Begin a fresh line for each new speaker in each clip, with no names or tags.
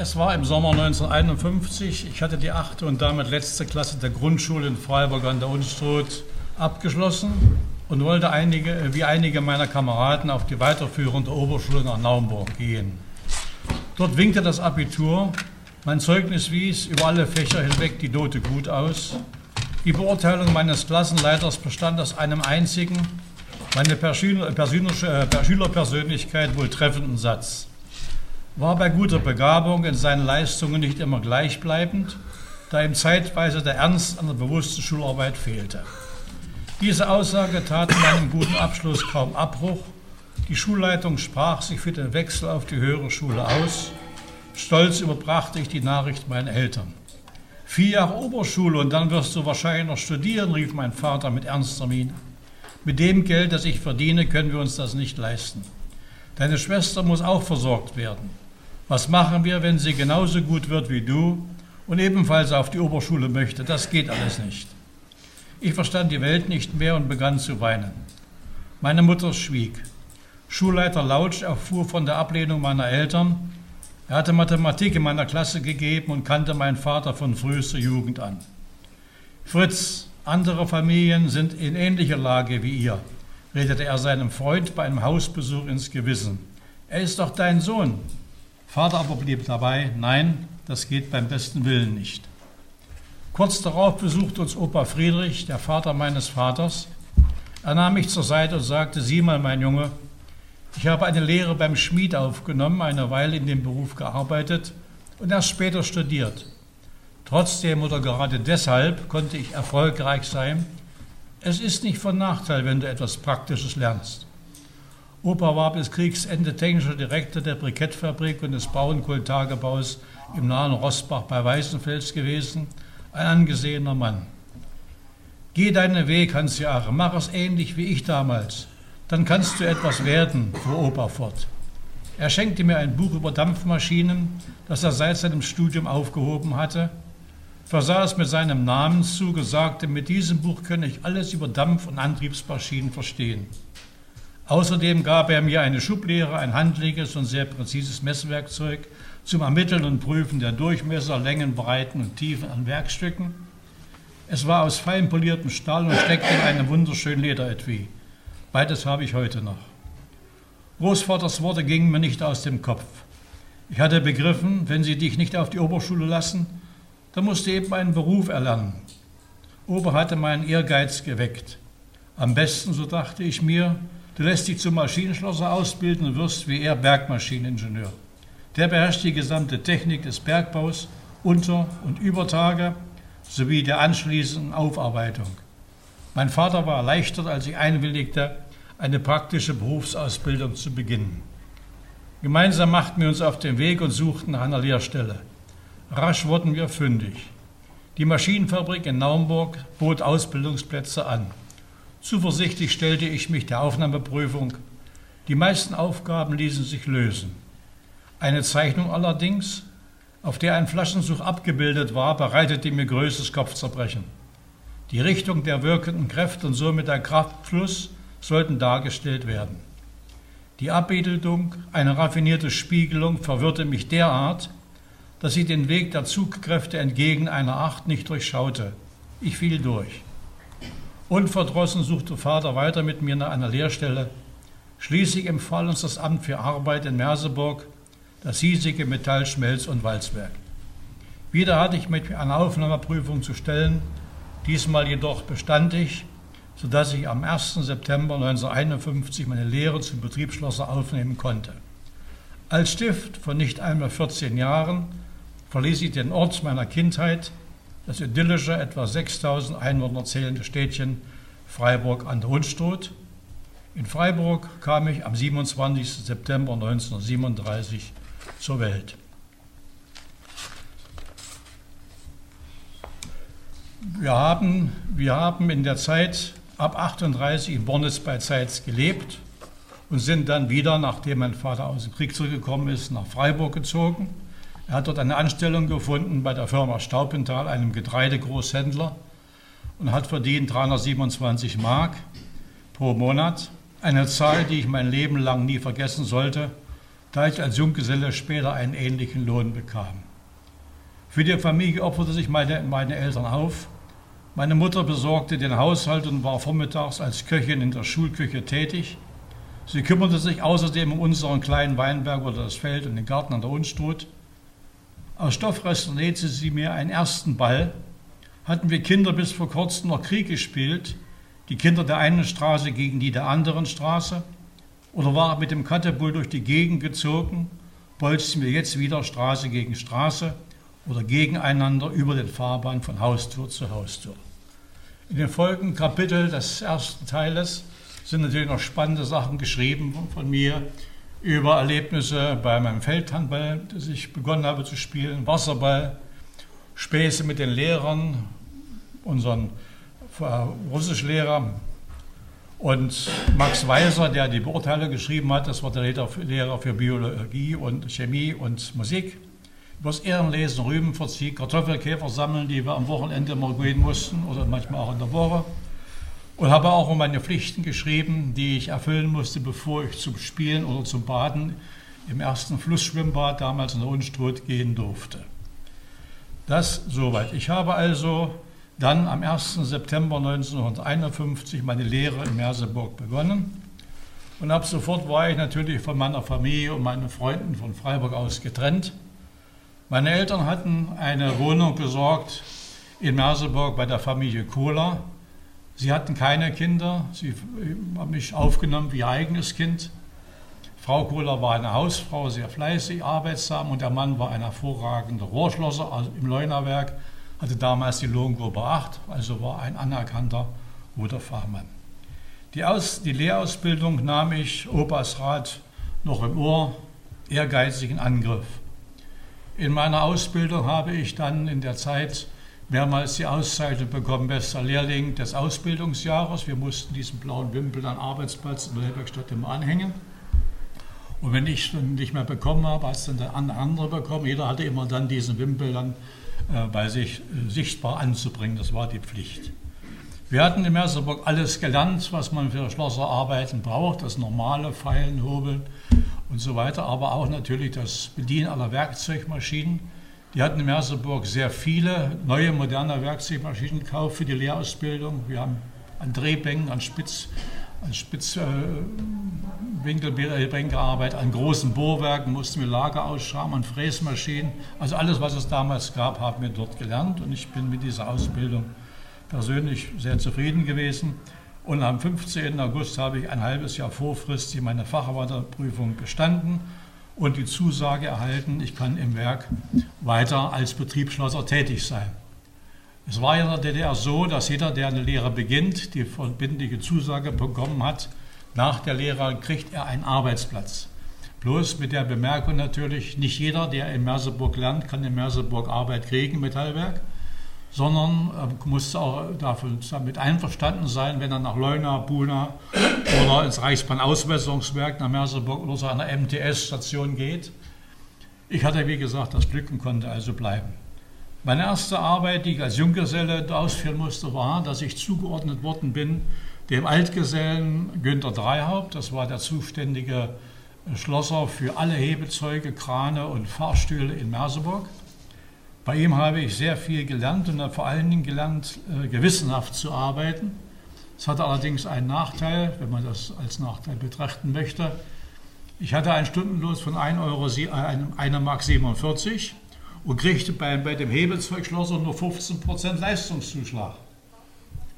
Es war im Sommer 1951. Ich hatte die achte und damit letzte Klasse der Grundschule in Freiburg an der Unstrut abgeschlossen und wollte einige, wie einige meiner Kameraden auf die weiterführende Oberschule nach Naumburg gehen. Dort winkte das Abitur. Mein Zeugnis wies über alle Fächer hinweg die Note gut aus. Die Beurteilung meines Klassenleiters bestand aus einem einzigen, meine äh, Schülerpersönlichkeit wohl treffenden Satz war bei guter Begabung in seinen Leistungen nicht immer gleichbleibend, da ihm zeitweise der Ernst an der bewussten Schularbeit fehlte. Diese Aussage tat meinem guten Abschluss kaum Abbruch. Die Schulleitung sprach sich für den Wechsel auf die höhere Schule aus. Stolz überbrachte ich die Nachricht meinen Eltern. Vier Jahre Oberschule und dann wirst du wahrscheinlich noch studieren, rief mein Vater mit ernster Miene. Mit dem Geld, das ich verdiene, können wir uns das nicht leisten. Deine Schwester muss auch versorgt werden. Was machen wir, wenn sie genauso gut wird wie du und ebenfalls auf die Oberschule möchte? Das geht alles nicht. Ich verstand die Welt nicht mehr und begann zu weinen. Meine Mutter schwieg. Schulleiter Lautsch erfuhr von der Ablehnung meiner Eltern. Er hatte Mathematik in meiner Klasse gegeben und kannte meinen Vater von frühester Jugend an. Fritz, andere Familien sind in ähnlicher Lage wie ihr, redete er seinem Freund bei einem Hausbesuch ins Gewissen. Er ist doch dein Sohn. Vater aber blieb dabei, nein, das geht beim besten Willen nicht. Kurz darauf besuchte uns Opa Friedrich, der Vater meines Vaters. Er nahm mich zur Seite und sagte, sieh mal, mein Junge, ich habe eine Lehre beim Schmied aufgenommen, eine Weile in dem Beruf gearbeitet und erst später studiert. Trotzdem oder gerade deshalb konnte ich erfolgreich sein. Es ist nicht von Nachteil, wenn du etwas Praktisches lernst. Opa war bis Kriegsende technischer Direktor der Brikettfabrik und des Bauernkohltagebaus im nahen Rossbach bei Weißenfels gewesen, ein angesehener Mann. Geh deinen Weg, Hans-Jahre, mach es ähnlich wie ich damals, dann kannst du etwas werden, fuhr Opa fort. Er schenkte mir ein Buch über Dampfmaschinen, das er seit seinem Studium aufgehoben hatte, versah es mit seinem Namenszug und sagte, mit diesem Buch könne ich alles über Dampf- und Antriebsmaschinen verstehen. Außerdem gab er mir eine Schublehre, ein handliches und sehr präzises Messwerkzeug zum Ermitteln und Prüfen der Durchmesser, Längen, Breiten und Tiefen an Werkstücken. Es war aus fein poliertem Stahl und steckte in einem wunderschönen Lederetui. Beides habe ich heute noch. Großvaters Worte gingen mir nicht aus dem Kopf. Ich hatte begriffen, wenn sie dich nicht auf die Oberschule lassen, dann musst du eben einen Beruf erlernen. Ober hatte meinen Ehrgeiz geweckt. Am besten, so dachte ich mir, Du lässt dich zum Maschinenschlosser ausbilden und wirst wie er Bergmaschineningenieur. Der beherrscht die gesamte Technik des Bergbaus, Unter- und Übertage sowie der anschließenden Aufarbeitung. Mein Vater war erleichtert, als ich einwilligte, eine praktische Berufsausbildung zu beginnen. Gemeinsam machten wir uns auf den Weg und suchten nach einer Lehrstelle. Rasch wurden wir fündig. Die Maschinenfabrik in Naumburg bot Ausbildungsplätze an. Zuversichtlich stellte ich mich der Aufnahmeprüfung. Die meisten Aufgaben ließen sich lösen. Eine Zeichnung allerdings, auf der ein Flaschenzug abgebildet war, bereitete mir größtes Kopfzerbrechen. Die Richtung der wirkenden Kräfte und somit der Kraftfluss sollten dargestellt werden. Die Abbildung, eine raffinierte Spiegelung, verwirrte mich derart, dass ich den Weg der Zugkräfte entgegen einer Acht nicht durchschaute. Ich fiel durch. Unverdrossen suchte Vater weiter mit mir nach einer Lehrstelle. Schließlich empfahl uns das Amt für Arbeit in Merseburg, das hiesige Metall-, Schmelz- und Walzwerk. Wieder hatte ich mit einer Aufnahmeprüfung zu stellen, diesmal jedoch bestand ich, sodass ich am 1. September 1951 meine Lehre zum Betriebsschlosser aufnehmen konnte. Als Stift von nicht einmal 14 Jahren verließ ich den Ort meiner Kindheit das idyllische, etwa 6000 Einwohner zählende Städtchen Freiburg an der Unstrut. In Freiburg kam ich am 27. September 1937 zur Welt. Wir haben, wir haben in der Zeit ab 38 in Bornitz bei Zeitz gelebt und sind dann wieder, nachdem mein Vater aus dem Krieg zurückgekommen ist, nach Freiburg gezogen. Er hat dort eine Anstellung gefunden bei der Firma Staupenthal, einem Getreidegroßhändler, und hat verdient 327 Mark pro Monat. Eine Zahl, die ich mein Leben lang nie vergessen sollte da ich als Junggeselle später einen ähnlichen Lohn bekam. Für die Familie opferte sich meine, meine Eltern auf. Meine Mutter besorgte den Haushalt und war vormittags als Köchin in der Schulküche tätig. Sie kümmerte sich außerdem um unseren kleinen Weinberg oder das Feld und den Garten an der Unstrut. Aus Stoffresten nähte sie mir einen ersten Ball. Hatten wir Kinder bis vor kurzem noch Krieg gespielt, die Kinder der einen Straße gegen die der anderen Straße? Oder war mit dem Katapult durch die Gegend gezogen, bolzten wir jetzt wieder Straße gegen Straße oder gegeneinander über den Fahrbahn von Haustür zu Haustür? In den folgenden Kapiteln des ersten Teiles sind natürlich noch spannende Sachen geschrieben von mir über Erlebnisse bei meinem Feldhandball, das ich begonnen habe zu spielen, Wasserball, Späße mit den Lehrern, unseren Russischlehrer und Max Weiser, der die Beurteilung geschrieben hat, das war der Lehrer für Biologie und Chemie und Musik. Über das Ehrenlesen, Rübenverzieh, Kartoffelkäfer sammeln, die wir am Wochenende mal gehen mussten oder manchmal auch in der Woche. Und habe auch um meine Pflichten geschrieben, die ich erfüllen musste, bevor ich zum Spielen oder zum Baden im ersten Flussschwimmbad damals in der Unstrut gehen durfte. Das soweit. Ich habe also dann am 1. September 1951 meine Lehre in Merseburg begonnen. Und ab sofort war ich natürlich von meiner Familie und meinen Freunden von Freiburg aus getrennt. Meine Eltern hatten eine Wohnung besorgt in Merseburg bei der Familie Kohler. Sie hatten keine Kinder, sie haben mich aufgenommen wie ihr eigenes Kind. Frau Kohler war eine Hausfrau, sehr fleißig, arbeitsam und der Mann war ein hervorragender Rohrschlosser also im Leunerwerk hatte damals die Lohngruppe 8, also war ein anerkannter guter. Die, Aus, die Lehrausbildung nahm ich Opas Rat noch im Ohr, ehrgeizig in Angriff. In meiner Ausbildung habe ich dann in der Zeit mehrmals die Auszeichnung bekommen, bester Lehrling des Ausbildungsjahres. Wir mussten diesen blauen Wimpel am Arbeitsplatz in der Lehrwerkstatt immer anhängen. Und wenn ich es nicht mehr bekommen habe, hat dann der andere bekommen. Jeder hatte immer dann diesen Wimpel dann äh, bei sich äh, sichtbar anzubringen. Das war die Pflicht. Wir hatten in Merseburg alles gelernt, was man für Schlosserarbeiten braucht, das normale Feilen, Hobeln und so weiter, aber auch natürlich das Bedienen aller Werkzeugmaschinen. Die hatten in Merseburg sehr viele neue, moderne Werkzeugmaschinen gekauft für die Lehrausbildung. Wir haben an Drehbänken, an Spitz, an Spitzwinkelbänken gearbeitet, an großen Bohrwerken mussten wir Lager ausschrauben, an Fräsmaschinen. Also alles, was es damals gab, haben wir dort gelernt und ich bin mit dieser Ausbildung persönlich sehr zufrieden gewesen. Und am 15. August habe ich ein halbes Jahr vorfristig meine Facharbeiterprüfung bestanden und die Zusage erhalten, ich kann im Werk weiter als Betriebsschlosser tätig sein. Es war ja in der DDR so, dass jeder, der eine Lehre beginnt, die verbindliche Zusage bekommen hat, nach der Lehre kriegt er einen Arbeitsplatz. Bloß mit der Bemerkung natürlich, nicht jeder, der in Merseburg lernt, kann in Merseburg Arbeit kriegen, Metallwerk, sondern äh, muss auch dafür, damit einverstanden sein, wenn er nach Leuna, Buna oder ins Reichsbahnauswässerungswerk nach Merseburg oder zu einer MTS-Station geht. Ich hatte, wie gesagt, das Glück und konnte also bleiben. Meine erste Arbeit, die ich als Junggeselle ausführen musste, war, dass ich zugeordnet worden bin dem Altgesellen Günter Dreihaupt. Das war der zuständige Schlosser für alle Hebezeuge, Krane und Fahrstühle in Merseburg. Bei ihm habe ich sehr viel gelernt und vor allen Dingen gelernt, äh, gewissenhaft zu arbeiten. Es hatte allerdings einen Nachteil, wenn man das als Nachteil betrachten möchte. Ich hatte einen Stundenlos von 1,47 Euro, 1 Mark 47 und kriegte bei, bei dem Hebelzeugschlosser nur 15% Leistungszuschlag.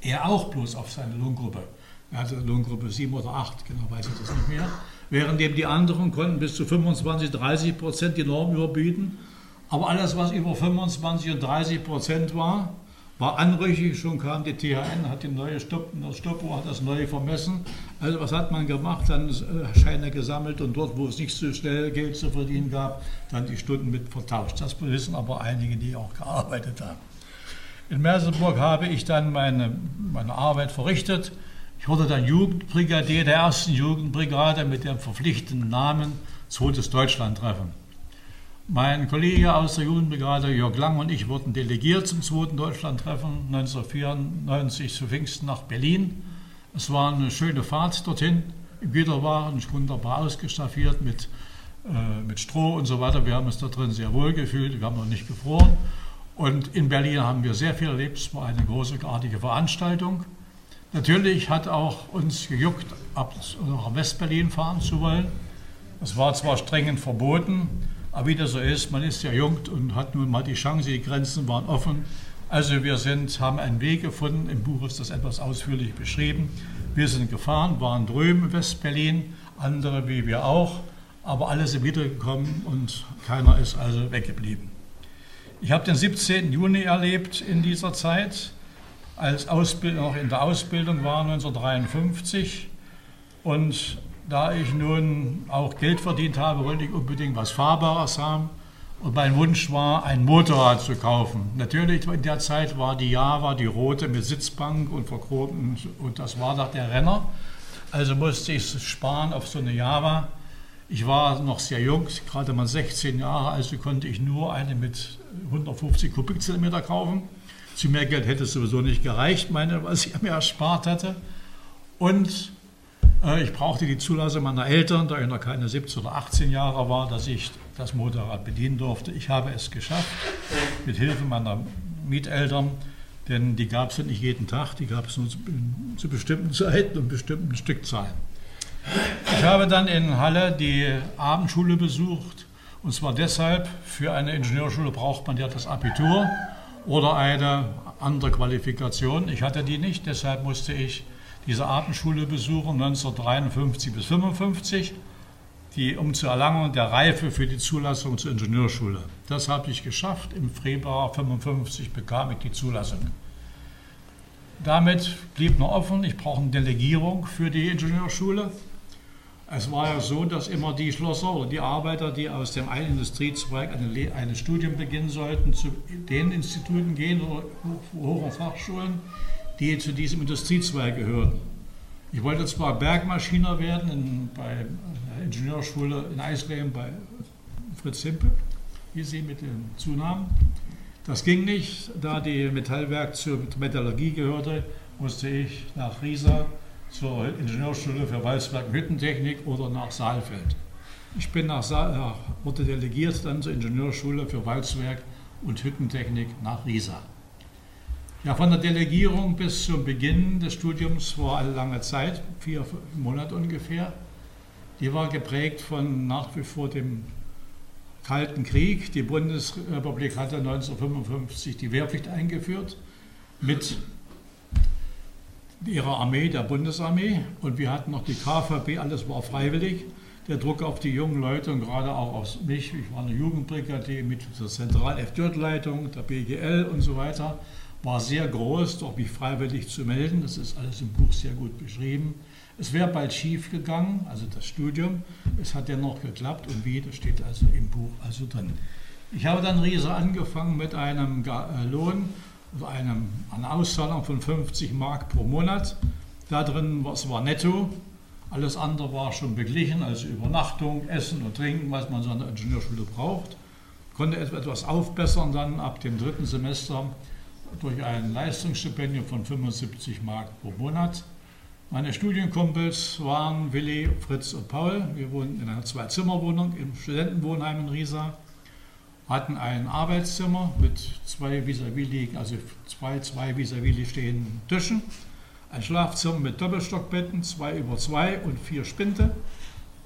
Er auch bloß auf seine Lohngruppe. Er hatte Lohngruppe 7 oder 8, genau weiß ich das nicht mehr. Währenddem die anderen konnten bis zu 25, 30 Prozent die Norm überbieten. Aber alles, was über 25 und 30 Prozent war, war anrüchig, schon kam die THN, hat die neue Stopp, das Stoppuhr, hat das neu vermessen. Also was hat man gemacht? Dann äh, Scheine gesammelt und dort, wo es nicht so schnell Geld zu verdienen gab, dann die Stunden mit vertauscht. Das wissen aber einige, die auch gearbeitet haben. In Merseburg habe ich dann meine, meine Arbeit verrichtet. Ich wurde dann Jugendbrigadier der ersten Jugendbrigade mit dem verpflichtenden Namen Zweites Deutschlandtreffen. Mein Kollege aus der Jugendbrigade Jörg Lang und ich wurden delegiert zum zweiten Deutschlandtreffen 1994 zu Pfingsten nach Berlin. Es war eine schöne Fahrt dorthin. Im Güterwagen wunderbar ausgestaffiert mit äh, mit Stroh und so weiter. Wir haben uns da drin sehr wohl gefühlt, wir haben noch nicht gefroren. Und in Berlin haben wir sehr viel erlebt. Es war eine großartige Veranstaltung. Natürlich hat auch uns gejuckt, ab nach Westberlin fahren zu wollen. Es war zwar strengend verboten, aber wie das so ist, man ist ja jung und hat nun mal die Chance, die Grenzen waren offen. Also wir sind, haben einen Weg gefunden, im Buch ist das etwas ausführlich beschrieben. Wir sind gefahren, waren drüben in Westberlin, andere wie wir auch, aber alle sind wiedergekommen und keiner ist also weggeblieben. Ich habe den 17. Juni erlebt in dieser Zeit, als Ausbildung, noch in der Ausbildung war 1953 und da ich nun auch Geld verdient habe, wollte ich unbedingt was Fahrbares haben und mein Wunsch war, ein Motorrad zu kaufen. Natürlich in der Zeit war die Java, die rote mit Sitzbank und verchromten und das war doch der Renner. Also musste ich sparen auf so eine Java. Ich war noch sehr jung, gerade mal 16 Jahre, also konnte ich nur eine mit 150 Kubikzentimeter kaufen. Zu mehr Geld hätte es sowieso nicht gereicht, meine, was ich mir erspart hatte. Und ich brauchte die Zulassung meiner Eltern, da ich noch keine 17 oder 18 Jahre war, dass ich das Motorrad bedienen durfte. Ich habe es geschafft, mit Hilfe meiner Mieteltern, denn die gab es nicht jeden Tag, die gab es nur zu, zu bestimmten Zeiten und bestimmten Stückzahlen. Ich habe dann in Halle die Abendschule besucht und zwar deshalb, für eine Ingenieurschule braucht man ja das Abitur oder eine andere Qualifikation. Ich hatte die nicht, deshalb musste ich diese Abendschule besuchen, 1953 bis 1955, die, um zur Erlangung der Reife für die Zulassung zur Ingenieurschule. Das habe ich geschafft. Im Februar 1955 bekam ich die Zulassung. Damit blieb noch offen, ich brauche eine Delegierung für die Ingenieurschule. Es war ja so, dass immer die Schlosser oder die Arbeiter, die aus dem einen Industriezweig ein Studium beginnen sollten, zu den Instituten gehen oder und Fachschulen, die zu diesem Industriezweig gehörten. Ich wollte zwar Bergmaschiner werden in, bei der Ingenieurschule in Eisleben bei Fritz Simpe, hier Sie mit dem Zunamen. Das ging nicht, da die Metallwerk zur Metallurgie gehörte, musste ich nach Riesa zur Ingenieurschule für Walzwerk und Hüttentechnik oder nach Saalfeld. Ich bin nach Saal, wurde delegiert dann zur Ingenieurschule für Walzwerk und Hüttentechnik nach Riesa. Ja, von der Delegierung bis zum Beginn des Studiums war eine lange Zeit, vier Monate ungefähr. Die war geprägt von nach wie vor dem Kalten Krieg. Die Bundesrepublik hatte 1955 die Wehrpflicht eingeführt mit ihrer Armee, der Bundesarmee. Und wir hatten noch die KVB, alles war freiwillig. Der Druck auf die jungen Leute und gerade auch auf mich, ich war eine Jugendbrigade mit der Zentral-F-Leitung, der BGL und so weiter war sehr groß, doch mich freiwillig zu melden. Das ist alles im Buch sehr gut beschrieben. Es wäre bald schief gegangen, also das Studium. Es hat ja noch geklappt und wie, das steht also im Buch also drin. Ich habe dann Riese angefangen mit einem äh, Lohn, also einem, einer Auszahlung von 50 Mark pro Monat. Da drin, was war netto, alles andere war schon beglichen, also Übernachtung, Essen und Trinken, was man so an der Ingenieurschule braucht. Konnte etwas aufbessern dann ab dem dritten Semester durch ein Leistungsstipendium von 75 Mark pro Monat. Meine Studienkumpels waren Willi, Fritz und Paul. Wir wohnten in einer Zwei-Zimmer-Wohnung im Studentenwohnheim in Riesa, hatten ein Arbeitszimmer mit zwei vis-à-vis also zwei, zwei vis-à-vis stehenden Tischen, ein Schlafzimmer mit Doppelstockbetten, zwei über zwei und vier Spinte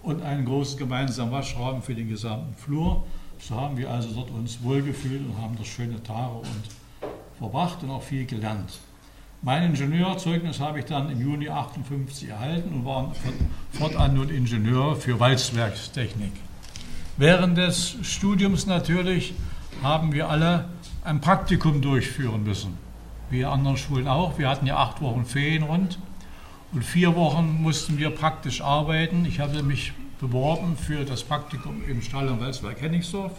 und einen großen gemeinsamen Waschraum für den gesamten Flur. So haben wir also dort uns wohlgefühlt und haben das schöne Tage und verbracht und auch viel gelernt. Mein Ingenieurzeugnis habe ich dann im Juni 58 erhalten und war fortan nun Ingenieur für Walzwerkstechnik. Während des Studiums natürlich haben wir alle ein Praktikum durchführen müssen. Wie anderen Schulen auch. Wir hatten ja acht Wochen Ferien rund und vier Wochen mussten wir praktisch arbeiten. Ich habe mich beworben für das Praktikum im Stall- und Walzwerk Hennigsdorf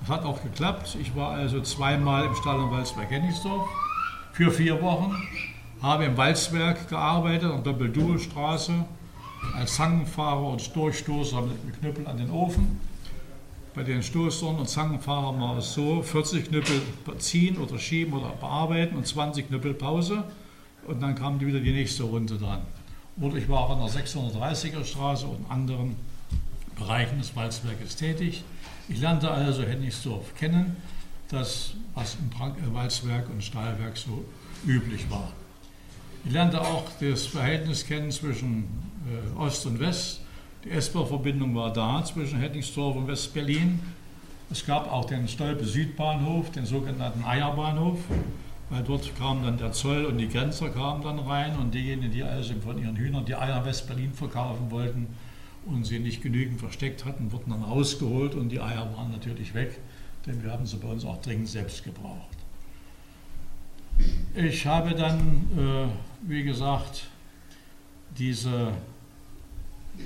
das hat auch geklappt. Ich war also zweimal im Stall und Walzwerk Hennigsdorf für vier Wochen, habe im Walzwerk gearbeitet, an Doppelduelstraße, als Zangenfahrer und Durchstoßer mit Knüppel an den Ofen. Bei den Stoßern und Zangenfahrern war es so, 40 Knüppel ziehen oder schieben oder bearbeiten und 20 Knüppel Pause und dann kam wieder die nächste Runde dran. Oder ich war an der 630er Straße und anderen Bereichen des Walzwerkes tätig. Ich lernte also Hennigsdorf kennen, das, was im äh, Walzwerk und Stahlwerk so üblich war. Ich lernte auch das Verhältnis kennen zwischen äh, Ost und West. Die S-Bahn-Verbindung war da zwischen Hennigsdorf und West-Berlin. Es gab auch den Stolpe Südbahnhof, den sogenannten Eierbahnhof, weil dort kam dann der Zoll und die Grenzer kamen dann rein und diejenigen, die also von ihren Hühnern die Eier West-Berlin verkaufen wollten und sie nicht genügend versteckt hatten, wurden dann rausgeholt und die Eier waren natürlich weg, denn wir haben sie bei uns auch dringend selbst gebraucht. Ich habe dann, äh, wie gesagt, diese äh,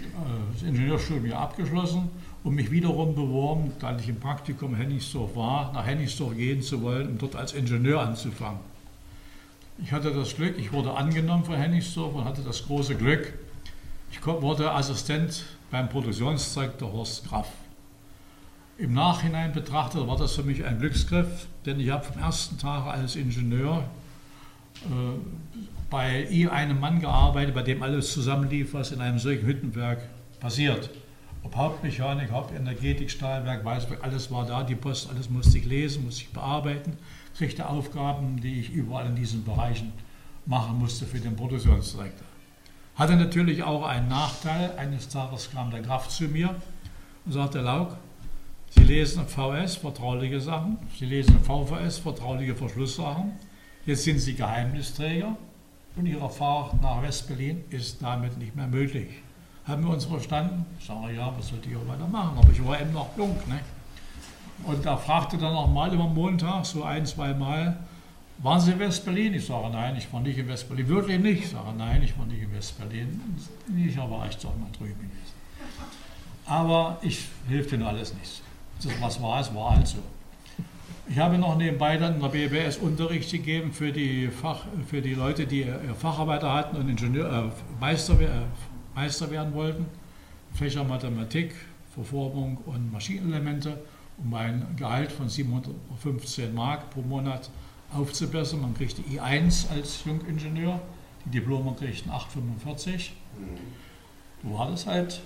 das Ingenieurstudium abgeschlossen und mich wiederum beworben, da ich im Praktikum Hennigsdorf war, nach Hennigsdorf gehen zu wollen, um dort als Ingenieur anzufangen. Ich hatte das Glück, ich wurde angenommen von Hennigsdorf und hatte das große Glück, ich wurde Assistent beim Produktionszweig der Horst Graf. Im Nachhinein betrachtet war das für mich ein Glücksgriff, denn ich habe vom ersten Tag als Ingenieur äh, bei einem Mann gearbeitet, bei dem alles zusammenlief, was in einem solchen Hüttenwerk passiert. Ob Hauptmechanik, Hauptenergetik, Stahlwerk, Weißwerk, alles war da, die Post, alles musste ich lesen, musste ich bearbeiten, kriegte Aufgaben, die ich überall in diesen Bereichen machen musste für den Produktionsdirektor. Hatte natürlich auch einen Nachteil. Eines Tages kam der Graf zu mir und sagte, Lauk, Sie lesen VS, vertrauliche Sachen, Sie lesen VVS, vertrauliche Verschlusssachen, jetzt sind Sie Geheimnisträger und Ihre Fahrt nach West-Berlin ist damit nicht mehr möglich. Haben wir uns verstanden? Ich sage, ja, was sollte ich auch weitermachen? Aber ich war eben noch jung. Ne? Und er fragte dann auch mal über Montag, so ein, zwei Mal, waren Sie in West-Berlin? Ich sage, nein, ich war nicht in West-Berlin. Wirklich nicht? Ich sage, nein, ich war nicht in West-Berlin. Ich war echt doch mal drüben gewesen. Aber ich hilft Ihnen alles nicht. Das, was war, es war halt so. Ich habe noch nebenbei dann in der BBS Unterricht gegeben für die, Fach, für die Leute, die Facharbeiter hatten und Ingenieur, äh, Meister, äh, Meister werden wollten. Fächer Mathematik, Verformung und Maschinenelemente um ein Gehalt von 715 Mark pro Monat aufzubessern. Man kriegte I1 als Jungingenieur, die Diplome kriegten 845. So war das halt.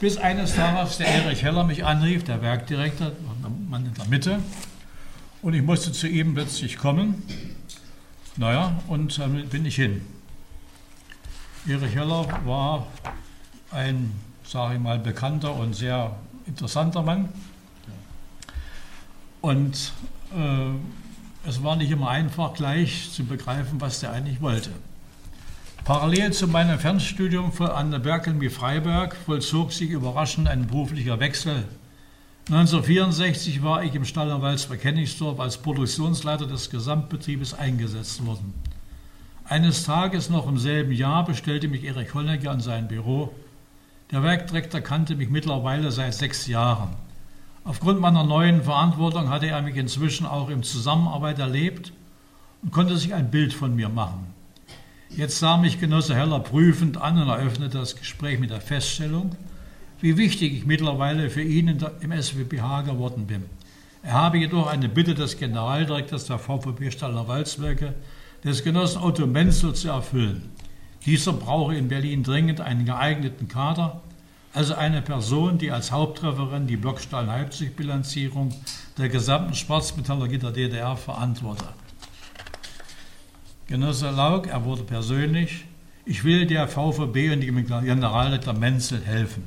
Bis eines Tages der Erich Heller mich anrief, der Werkdirektor, der Mann in der Mitte, und ich musste zu ihm plötzlich kommen. Naja, und dann bin ich hin. Erich Heller war ein, sage ich mal, bekannter und sehr interessanter Mann. Und äh, es war nicht immer einfach, gleich zu begreifen, was der eigentlich wollte. Parallel zu meinem Fernstudium an der Berkelmi Freiberg vollzog sich überraschend ein beruflicher Wechsel. 1964 war ich im Stall Walzberg Hennigsdorf als Produktionsleiter des Gesamtbetriebes eingesetzt worden. Eines Tages noch im selben Jahr bestellte mich Erich Hollecke an sein Büro. Der Werkdirektor kannte mich mittlerweile seit sechs Jahren. Aufgrund meiner neuen Verantwortung hatte er mich inzwischen auch in Zusammenarbeit erlebt und konnte sich ein Bild von mir machen. Jetzt sah mich Genosse Heller prüfend an und eröffnete das Gespräch mit der Feststellung, wie wichtig ich mittlerweile für ihn im SWPH geworden bin. Er habe jedoch eine Bitte des Generaldirektors der VVB Staller Walzwerke, des Genossen Otto Menzel, zu erfüllen. Dieser brauche in Berlin dringend einen geeigneten Kader, also eine Person, die als Haupttrefferin die Blockstahl-Leipzig-Bilanzierung der gesamten Schwarzmetallurgie der DDR verantwortet. Genosse Laug, er wurde persönlich, ich will der VVB und dem Generalleiter Menzel helfen.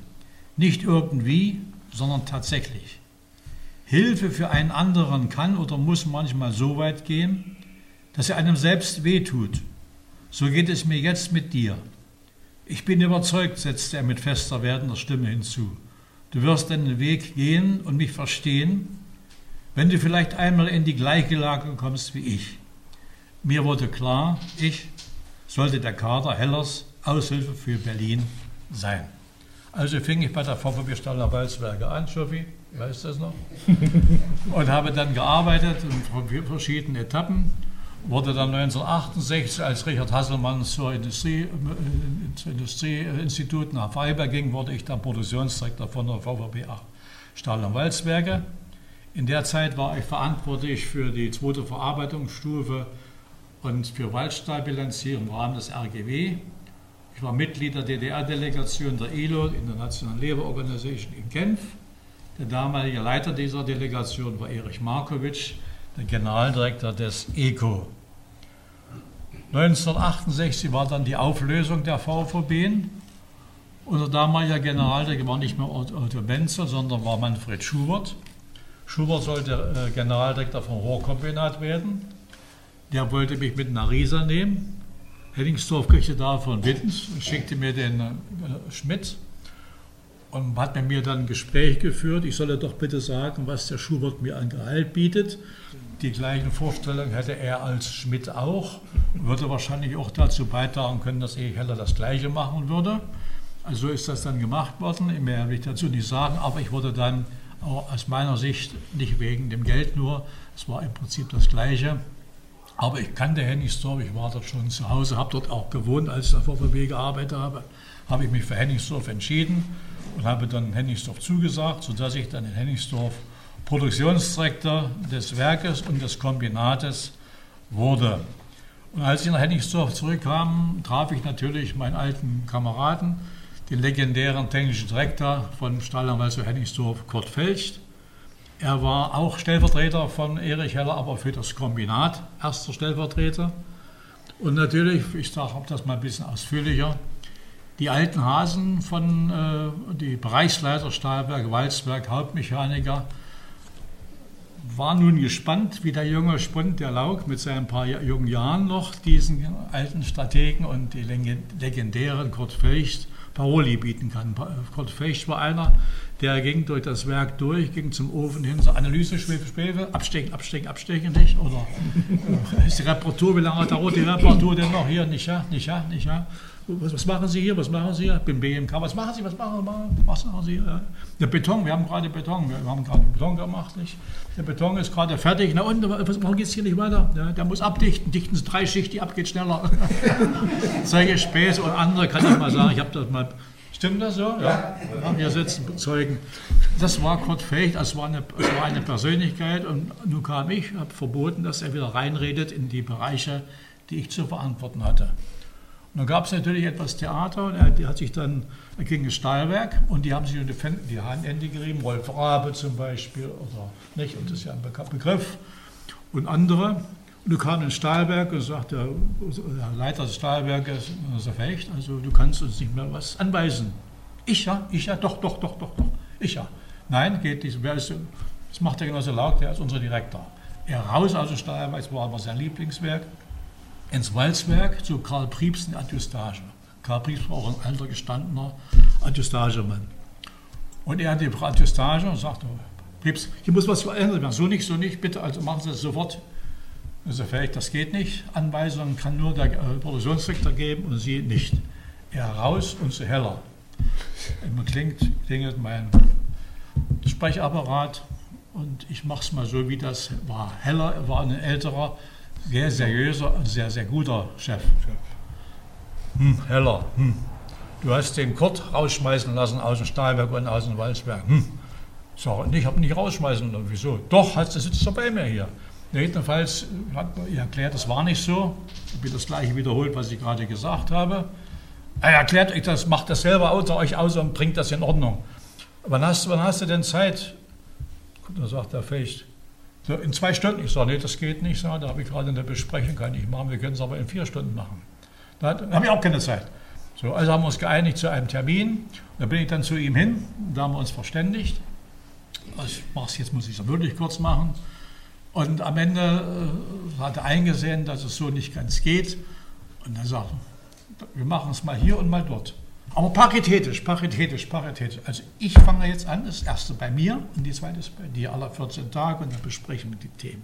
Nicht irgendwie, sondern tatsächlich. Hilfe für einen anderen kann oder muss manchmal so weit gehen, dass er einem selbst wehtut. So geht es mir jetzt mit dir. Ich bin überzeugt, setzte er mit fester werdender Stimme hinzu. Du wirst deinen Weg gehen und mich verstehen, wenn du vielleicht einmal in die gleiche Lage kommst wie ich. Mir wurde klar, ich sollte der Kader Hellers Aushilfe für Berlin sein. Also fing ich bei der VVB Staller Walzwerke an, Schoffi, weißt du das noch? und habe dann gearbeitet in verschiedenen Etappen wurde dann 1968, als Richard Hasselmann zur Industrie, äh, Industrieinstitut nach Freiberg ging, wurde ich dann Produktionsdirektor von der VVB Stahl- und Walzwerke. In der Zeit war ich verantwortlich für die zweite Verarbeitungsstufe und für Waldstahlbilanzierung im Rahmen des RGW. Ich war Mitglied der DDR-Delegation der ILO, International Labour Organization in Genf. Der damalige Leiter dieser Delegation war Erich Markovic, der Generaldirektor des ECO. 1968 war dann die Auflösung der VVB. Unser damaliger Generaldirektor war nicht mehr Otto Benzel, sondern war Manfred Schubert. Schubert sollte äh, Generaldirektor vom Rohrkombinat werden. Der wollte mich mit nach Riesa nehmen. Henningsdorf kriegte davon Wind, schickte mir den äh, Schmidt und hat mit mir dann ein Gespräch geführt. Ich solle doch bitte sagen, was der Schubert mir an Gehalt bietet. Die gleichen Vorstellungen hätte er als Schmidt auch, würde wahrscheinlich auch dazu beitragen können, dass Erich Heller das Gleiche machen würde. Also so ist das dann gemacht worden. Mehr will ich dazu nicht sagen, aber ich wurde dann auch aus meiner Sicht nicht wegen dem Geld nur, es war im Prinzip das Gleiche. Aber ich kannte Hennigsdorf, ich war dort schon zu Hause, habe dort auch gewohnt, als ich auf VfB gearbeitet habe, habe ich mich für Hennigsdorf entschieden und habe dann Hennigsdorf zugesagt, sodass ich dann in Hennigsdorf Produktionsdirektor des Werkes und des Kombinates wurde. Und als ich nach Hennigsdorf zurückkam, traf ich natürlich meinen alten Kameraden, den legendären technischen Direktor von Stahlanwalt zu Hennigsdorf, Kurt Felcht. Er war auch Stellvertreter von Erich Heller, aber für das Kombinat erster Stellvertreter. Und natürlich, ich sage das mal ein bisschen ausführlicher, die alten Hasen von äh, die Bereichsleiter Stahlwerk, Walzwerk, Hauptmechaniker waren nun gespannt, wie der junge Spund der Lauk mit seinen paar jungen Jahren noch diesen alten Strategen und die legendären Kurt Fecht Paroli bieten kann. Kurt Fecht war einer, der ging durch das Werk durch, ging zum Ofen hin, so Analyse, Schwefel, Schwefel, abstechen, abstechen, abstechen, nicht? Oder äh, ist die Reparatur, wie lange dauert die Reparatur denn noch hier? Nicht ja, nicht ja, nicht ja. Was, was, machen Sie hier? Was machen Sie hier? Bin BMK. Was machen Sie? Was machen, Sie? was machen Sie? Der Beton, wir haben gerade Beton. Wir haben gerade Beton gemacht. Nicht? Der Beton ist gerade fertig. Na und, warum geht es hier nicht weiter? Ja, der muss abdichten. Dichten Sie drei Schicht, die ab geht schneller. Solche Späße und andere kann ich mal sagen. Ich habe das mal. Stimmt das so? Ja. ja. Hier sitzen Zeugen. Das war Kurt Fecht, es war, eine, es war eine Persönlichkeit und nun kam ich, habe verboten, dass er wieder reinredet in die Bereiche, die ich zu verantworten hatte. Und dann gab es natürlich etwas Theater und er, die hat sich dann, er ging ins Stahlwerk und die haben sich unter die Handende gerieben, Rolf Rabe zum Beispiel, oder nicht, und das ist ja ein Begriff, und andere. Und du kam ins Stahlwerk und sagte, der Leiter des Stahlwerkes, so Fecht, also du kannst uns nicht mehr was anweisen. Ich ja, ich ja, doch, doch, doch, doch, doch, ich ja. Nein, geht nicht. Wer ist, das macht der Genosse Laug, der ist unser Direktor. Er raus aus dem Stahlwerk, das war aber sein Lieblingswerk ins Walzwerk zu Karl Priebs in Adjustage. Karl Priebs war auch ein alter, gestandener Adjustagemann. Und er hat die Adjustage und sagte, Priebs, hier muss was verändert werden. So nicht, so nicht, bitte, also machen Sie das sofort. Also vielleicht, das geht nicht. Anweisungen kann nur der äh, Produktionsdirektor geben und Sie nicht. Er raus und so heller. Immer klingt, klingelt mein Sprechapparat und ich mache es mal so, wie das war. Heller er war ein älterer, sehr seriöser und sehr, sehr guter Chef. Hm, Heller, hm. du hast den Kurt rausschmeißen lassen aus dem Stahlwerk und aus dem Walzwerk. Hm. Sag, ich habe nicht rausschmeißen lassen. Wieso? Doch, hast, du sitzt doch bei mir hier. Jedenfalls hat er erklärt, das war nicht so. Ich habe das gleiche wiederholt, was ich gerade gesagt habe. Er erklärt euch das, macht das selber unter euch aus und bringt das in Ordnung. Wann hast, wann hast du denn Zeit? Da sagt der Fecht, in zwei Stunden. Ich sage, nee, das geht nicht. So, da habe ich gerade eine Besprechung, kann ich machen. Wir können es aber in vier Stunden machen. Da habe ich auch keine Zeit. So, also haben wir uns geeinigt zu einem Termin. Da bin ich dann zu ihm hin. Da haben wir uns verständigt. Ich mache es jetzt, muss ich es wirklich kurz machen. Und am Ende äh, hat er eingesehen, dass es so nicht ganz geht. Und er sagt, wir machen es mal hier und mal dort. Aber paritätisch, paritätisch, paritätisch. Also ich fange jetzt an, das erste bei mir und die zweite ist bei dir alle 14 Tage und dann besprechen wir die Themen.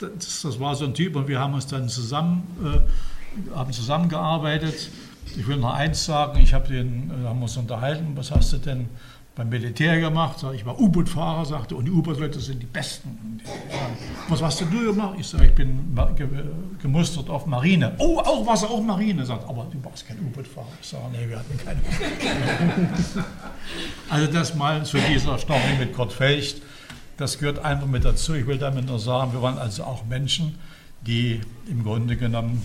Das, das war so ein Typ und wir haben uns dann zusammen, äh, haben zusammengearbeitet. Ich will noch eins sagen, ich habe den, äh, haben uns unterhalten, was hast du denn beim Militär gemacht, ich war U-Boot-Fahrer, sagte, und die U-Boot-Leute sind die Besten. Was hast du gemacht? Ich sage, ich bin gemustert auf Marine. Oh, auch was, auch Marine, sagt, aber du warst kein U-Boot-Fahrer. Ich sage, nee, wir hatten keine. also das mal zu dieser Story mit Kurt Fecht, das gehört einfach mit dazu. Ich will damit nur sagen, wir waren also auch Menschen, die im Grunde genommen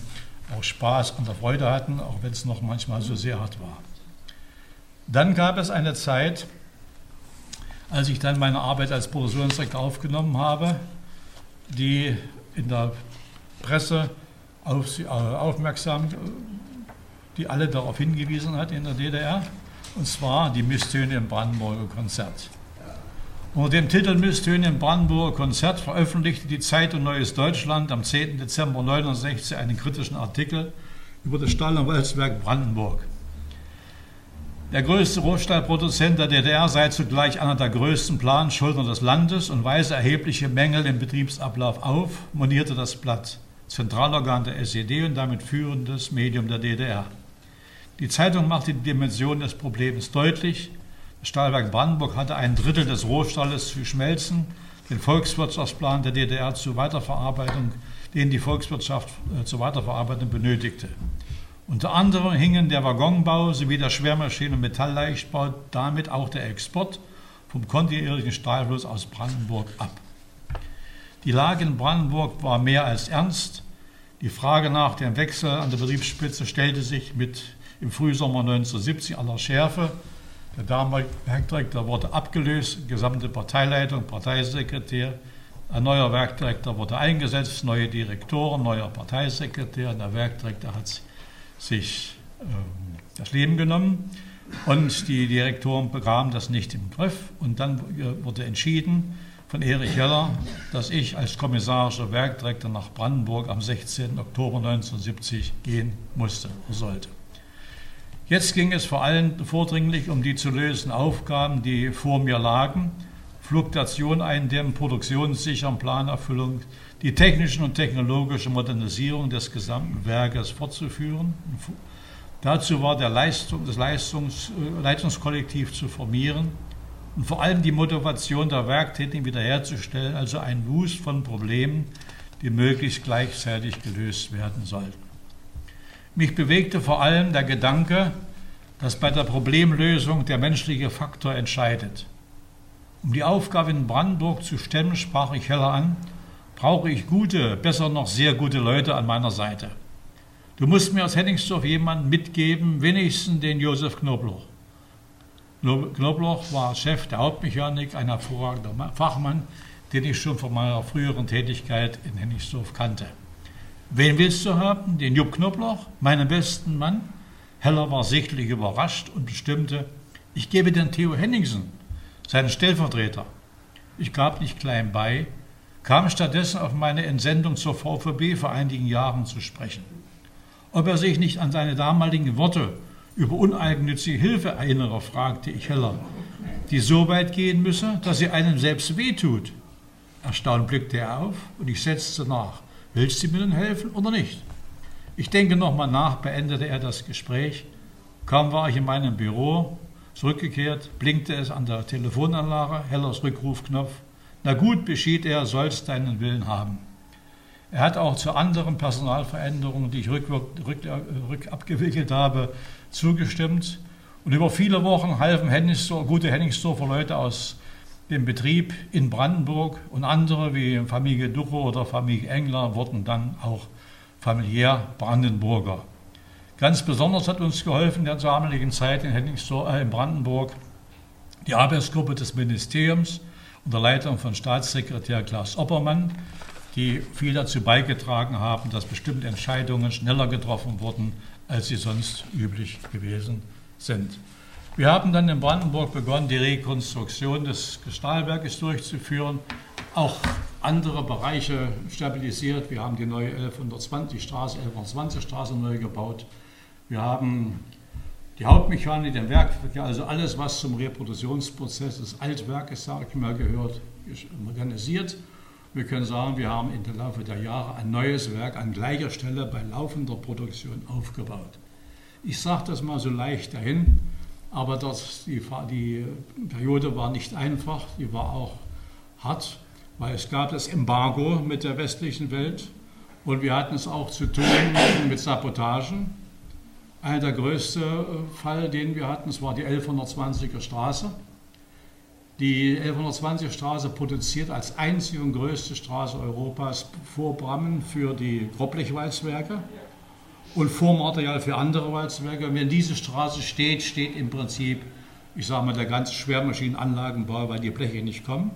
auch Spaß der Freude hatten, auch wenn es noch manchmal so sehr hart war. Dann gab es eine Zeit, als ich dann meine Arbeit als Produktionsdirektor aufgenommen habe, die in der Presse auf, äh, aufmerksam, die alle darauf hingewiesen hat in der DDR, und zwar die Misstöne im Brandenburger Konzert. Unter dem Titel Misstöne im Brandenburger Konzert veröffentlichte die Zeitung Neues Deutschland am 10. Dezember 1969 einen kritischen Artikel über das Stahl- und Walzwerk Brandenburg. Der größte Rohstahlproduzent der DDR sei zugleich einer der größten Planschuldner des Landes und weise erhebliche Mängel im Betriebsablauf auf, monierte das Blatt, Zentralorgan der SED und damit führendes Medium der DDR. Die Zeitung machte die Dimension des Problems deutlich. Das Stahlwerk Brandenburg hatte ein Drittel des Rohstalles zu schmelzen, den Volkswirtschaftsplan der DDR zur Weiterverarbeitung, den die Volkswirtschaft äh, zur Weiterverarbeitung benötigte. Unter anderem hingen der Waggonbau sowie der Schwermaschinen- und Metallleichtbau, damit auch der Export vom kontinuierlichen Stahlfluss aus Brandenburg ab. Die Lage in Brandenburg war mehr als ernst. Die Frage nach dem Wechsel an der Betriebsspitze stellte sich mit im Frühsommer 1970 aller Schärfe. Der damalige Werkdirektor wurde abgelöst, gesamte Parteileitung, Parteisekretär. Ein neuer Werkdirektor wurde eingesetzt, neue Direktoren, neuer Parteisekretär. Der Werkdirektor hat sich sich ähm, das Leben genommen und die Direktoren bekamen das nicht im Griff. Und dann wurde entschieden von Erich Jeller, dass ich als kommissarischer Werkdirektor nach Brandenburg am 16. Oktober 1970 gehen musste oder sollte. Jetzt ging es vor allem vordringlich um die zu lösenden Aufgaben, die vor mir lagen. Fluktuation eindämmen, produktionssichern, Planerfüllung, die technische und technologische Modernisierung des gesamten Werkes fortzuführen. Dazu war der Leistung, das Leistungs, äh, Leitungskollektiv zu formieren und vor allem die Motivation der Werktätigen wiederherzustellen, also ein Wust von Problemen, die möglichst gleichzeitig gelöst werden sollten. Mich bewegte vor allem der Gedanke, dass bei der Problemlösung der menschliche Faktor entscheidet. Um die Aufgabe in Brandenburg zu stemmen, sprach ich Heller an, brauche ich gute, besser noch sehr gute Leute an meiner Seite. Du musst mir aus Henningsdorf jemanden mitgeben, wenigstens den Josef Knobloch. Knobloch war Chef der Hauptmechanik, ein hervorragender Fachmann, den ich schon von meiner früheren Tätigkeit in Henningsdorf kannte. Wen willst du haben? Den Jupp Knobloch, meinen besten Mann? Heller war sichtlich überrascht und bestimmte, ich gebe den Theo Henningsen, seinen Stellvertreter. Ich gab nicht klein bei, kam stattdessen auf meine Entsendung zur VVB vor einigen Jahren zu sprechen. Ob er sich nicht an seine damaligen Worte über uneigennützige Hilfe erinnere, fragte ich Heller, die so weit gehen müsse, dass sie einem selbst wehtut. Erstaunt blickte er auf und ich setzte nach. Willst du mir denn helfen oder nicht? Ich denke nochmal nach, beendete er das Gespräch. Kaum war ich in meinem Büro, zurückgekehrt, blinkte es an der Telefonanlage, Hellers Rückrufknopf. Na gut, beschied er, sollst deinen Willen haben. Er hat auch zu anderen Personalveränderungen, die ich rück, rück, rück abgewickelt habe, zugestimmt. Und über viele Wochen halfen Henningsdorf, gute Henningsdorfer Leute aus dem Betrieb in Brandenburg und andere wie Familie Ducho oder Familie Engler wurden dann auch familiär Brandenburger. Ganz besonders hat uns geholfen in der damaligen Zeit in, äh, in Brandenburg die Arbeitsgruppe des Ministeriums, unter Leitung von Staatssekretär Klaus Oppermann, die viel dazu beigetragen haben, dass bestimmte Entscheidungen schneller getroffen wurden, als sie sonst üblich gewesen sind. Wir haben dann in Brandenburg begonnen, die Rekonstruktion des Stahlwerkes durchzuführen, auch andere Bereiche stabilisiert. Wir haben die neue 1120 Straße, 1120 Straße neu gebaut. Wir haben die Hauptmechanik, den Werkverkehr, also alles, was zum Reproduktionsprozess des Altwerkes, sage ich mal, gehört, modernisiert. Wir können sagen, wir haben der Laufe der Jahre ein neues Werk an gleicher Stelle bei laufender Produktion aufgebaut. Ich sage das mal so leicht dahin, aber das, die, die Periode war nicht einfach, die war auch hart, weil es gab das Embargo mit der westlichen Welt und wir hatten es auch zu tun mit Sabotagen einer der größten äh, Fall, den wir hatten, das war die 1120er Straße. Die 1120er Straße produziert als einzige und größte Straße Europas vor Brammen für die Groblechwalzwerke. und Vormaterial für andere Walzwerke. Wenn diese Straße steht, steht im Prinzip, ich sage mal, der ganze Schwermaschinenanlagenbau, weil die Bleche nicht kommen.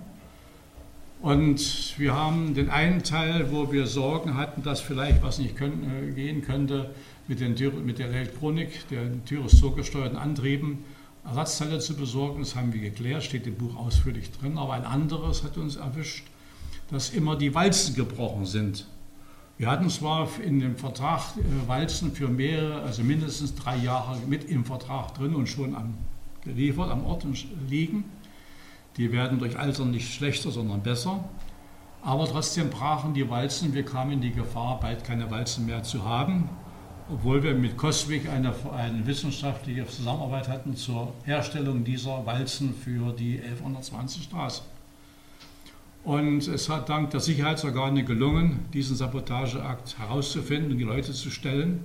Und wir haben den einen Teil, wo wir Sorgen hatten, dass vielleicht was nicht können, äh, gehen könnte mit, den, mit der Elektronik, den Tyrostor-gesteuerten Antrieben, Ersatzteile zu besorgen. Das haben wir geklärt, steht im Buch ausführlich drin. Aber ein anderes hat uns erwischt, dass immer die Walzen gebrochen sind. Wir hatten zwar in dem Vertrag äh, Walzen für mehrere, also mindestens drei Jahre mit im Vertrag drin und schon am, geliefert, am Ort liegen. Die werden durch Altern nicht schlechter, sondern besser. Aber trotzdem brachen die Walzen. Wir kamen in die Gefahr, bald keine Walzen mehr zu haben, obwohl wir mit Coswig eine, eine wissenschaftliche Zusammenarbeit hatten zur Herstellung dieser Walzen für die 1120 Straße. Und es hat dank der Sicherheitsorgane gelungen, diesen Sabotageakt herauszufinden und die Leute zu stellen,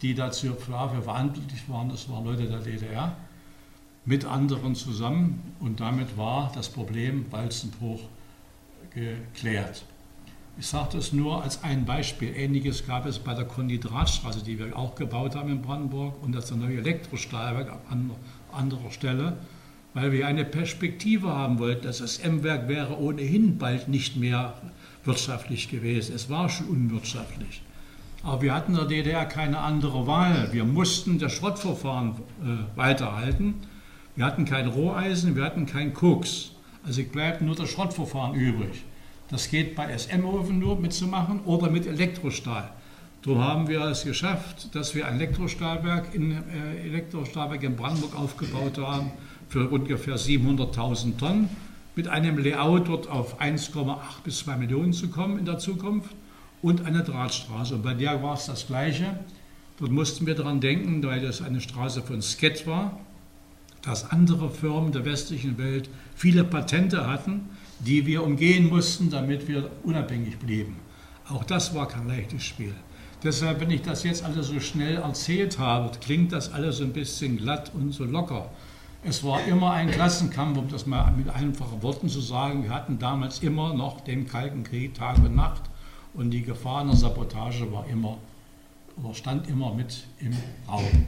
die dazu dafür verantwortlich waren. Das waren Leute der DDR mit anderen zusammen und damit war das Problem Walzenbruch geklärt. Ich sage das nur als ein Beispiel. Ähnliches gab es bei der Konditratstraße, die wir auch gebaut haben in Brandenburg und das neue Elektrostahlwerk an anderer Stelle, weil wir eine Perspektive haben wollten. Das SM-Werk wäre ohnehin bald nicht mehr wirtschaftlich gewesen. Es war schon unwirtschaftlich. Aber wir hatten in der DDR keine andere Wahl. Wir mussten das Schrottverfahren äh, weiterhalten wir hatten kein Roheisen, wir hatten kein Koks. Also bleibt nur das Schrottverfahren übrig. Das geht bei SM-Ofen nur mitzumachen oder mit Elektrostahl. So haben wir es geschafft, dass wir ein Elektrostahlwerk in, äh, Elektrostahlwerk in Brandenburg aufgebaut haben für ungefähr 700.000 Tonnen, mit einem Layout dort auf 1,8 bis 2 Millionen zu kommen in der Zukunft und eine Drahtstraße. Und bei der war es das Gleiche. Dort mussten wir daran denken, weil das eine Straße von Sket war, dass andere Firmen der westlichen Welt viele Patente hatten, die wir umgehen mussten, damit wir unabhängig blieben. Auch das war kein leichtes Spiel. Deshalb, wenn ich das jetzt alles so schnell erzählt habe, klingt das alles so ein bisschen glatt und so locker. Es war immer ein Klassenkampf, um das mal mit einfachen Worten zu sagen. Wir hatten damals immer noch den Kalten Krieg Tag und Nacht und die Gefahr einer Sabotage war immer oder stand immer mit im Raum.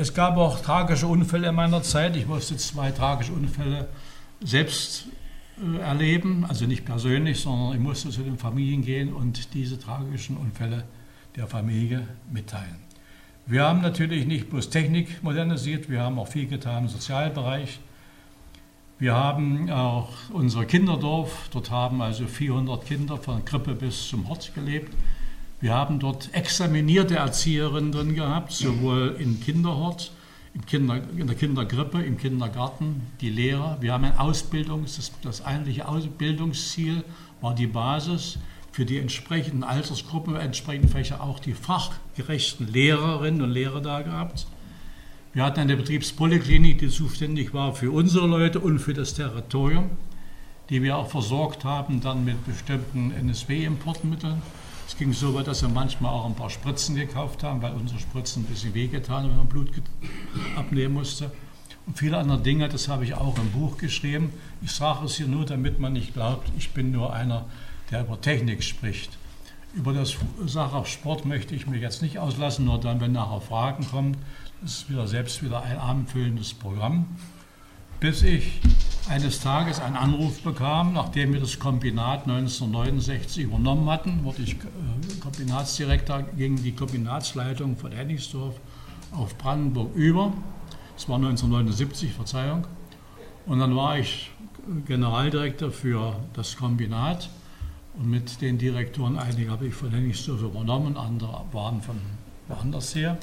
Es gab auch tragische Unfälle in meiner Zeit. Ich musste zwei tragische Unfälle selbst äh, erleben, also nicht persönlich, sondern ich musste zu den Familien gehen und diese tragischen Unfälle der Familie mitteilen. Wir haben natürlich nicht bloß Technik modernisiert, wir haben auch viel getan im Sozialbereich. Wir haben auch unser Kinderdorf, dort haben also 400 Kinder von Krippe bis zum Hort gelebt. Wir haben dort examinierte Erzieherinnen drin gehabt, sowohl im Kinderhort, im Kinder, in der Kindergrippe, im Kindergarten, die Lehrer. Wir haben ein Ausbildungs, das, das eigentliche Ausbildungsziel war die Basis für die entsprechenden Altersgruppen, entsprechenden Fächer auch die fachgerechten Lehrerinnen und Lehrer da gehabt. Wir hatten eine Betriebspoliklinik, die zuständig war für unsere Leute und für das Territorium, die wir auch versorgt haben dann mit bestimmten NSW-Importmitteln. Es ging so weit, dass wir manchmal auch ein paar Spritzen gekauft haben, weil unsere Spritzen ein bisschen wehgetan haben, wenn man Blut abnehmen musste. Und viele andere Dinge, das habe ich auch im Buch geschrieben. Ich sage es hier nur, damit man nicht glaubt, ich bin nur einer, der über Technik spricht. Über das Sache Sport möchte ich mich jetzt nicht auslassen, nur dann, wenn nachher Fragen kommen. Das ist wieder selbst wieder ein abendfüllendes Programm bis ich eines Tages einen Anruf bekam, nachdem wir das Kombinat 1969 übernommen hatten, wurde ich äh, Kombinatsdirektor gegen die Kombinatsleitung von Hennigsdorf auf Brandenburg über. Das war 1979, Verzeihung. Und dann war ich Generaldirektor für das Kombinat und mit den Direktoren, einige habe ich von Hennigsdorf übernommen, andere waren von woanders her.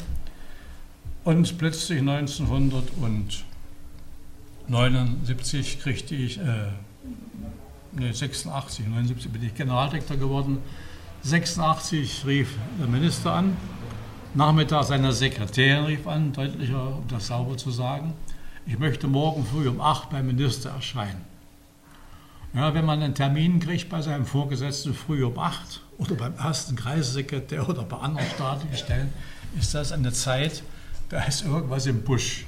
Und plötzlich 1900 und 79 kriegte ich, äh, nee, 86, 79 bin ich Generaldirektor geworden. 86 rief der Minister an, Nachmittag seine Sekretärin rief an, deutlicher, um das sauber zu sagen, ich möchte morgen früh um 8 beim Minister erscheinen. Ja, wenn man einen Termin kriegt bei seinem Vorgesetzten früh um 8 oder beim ersten Kreissekretär oder bei anderen staatlichen Stellen, ist das eine Zeit, da ist irgendwas im Busch.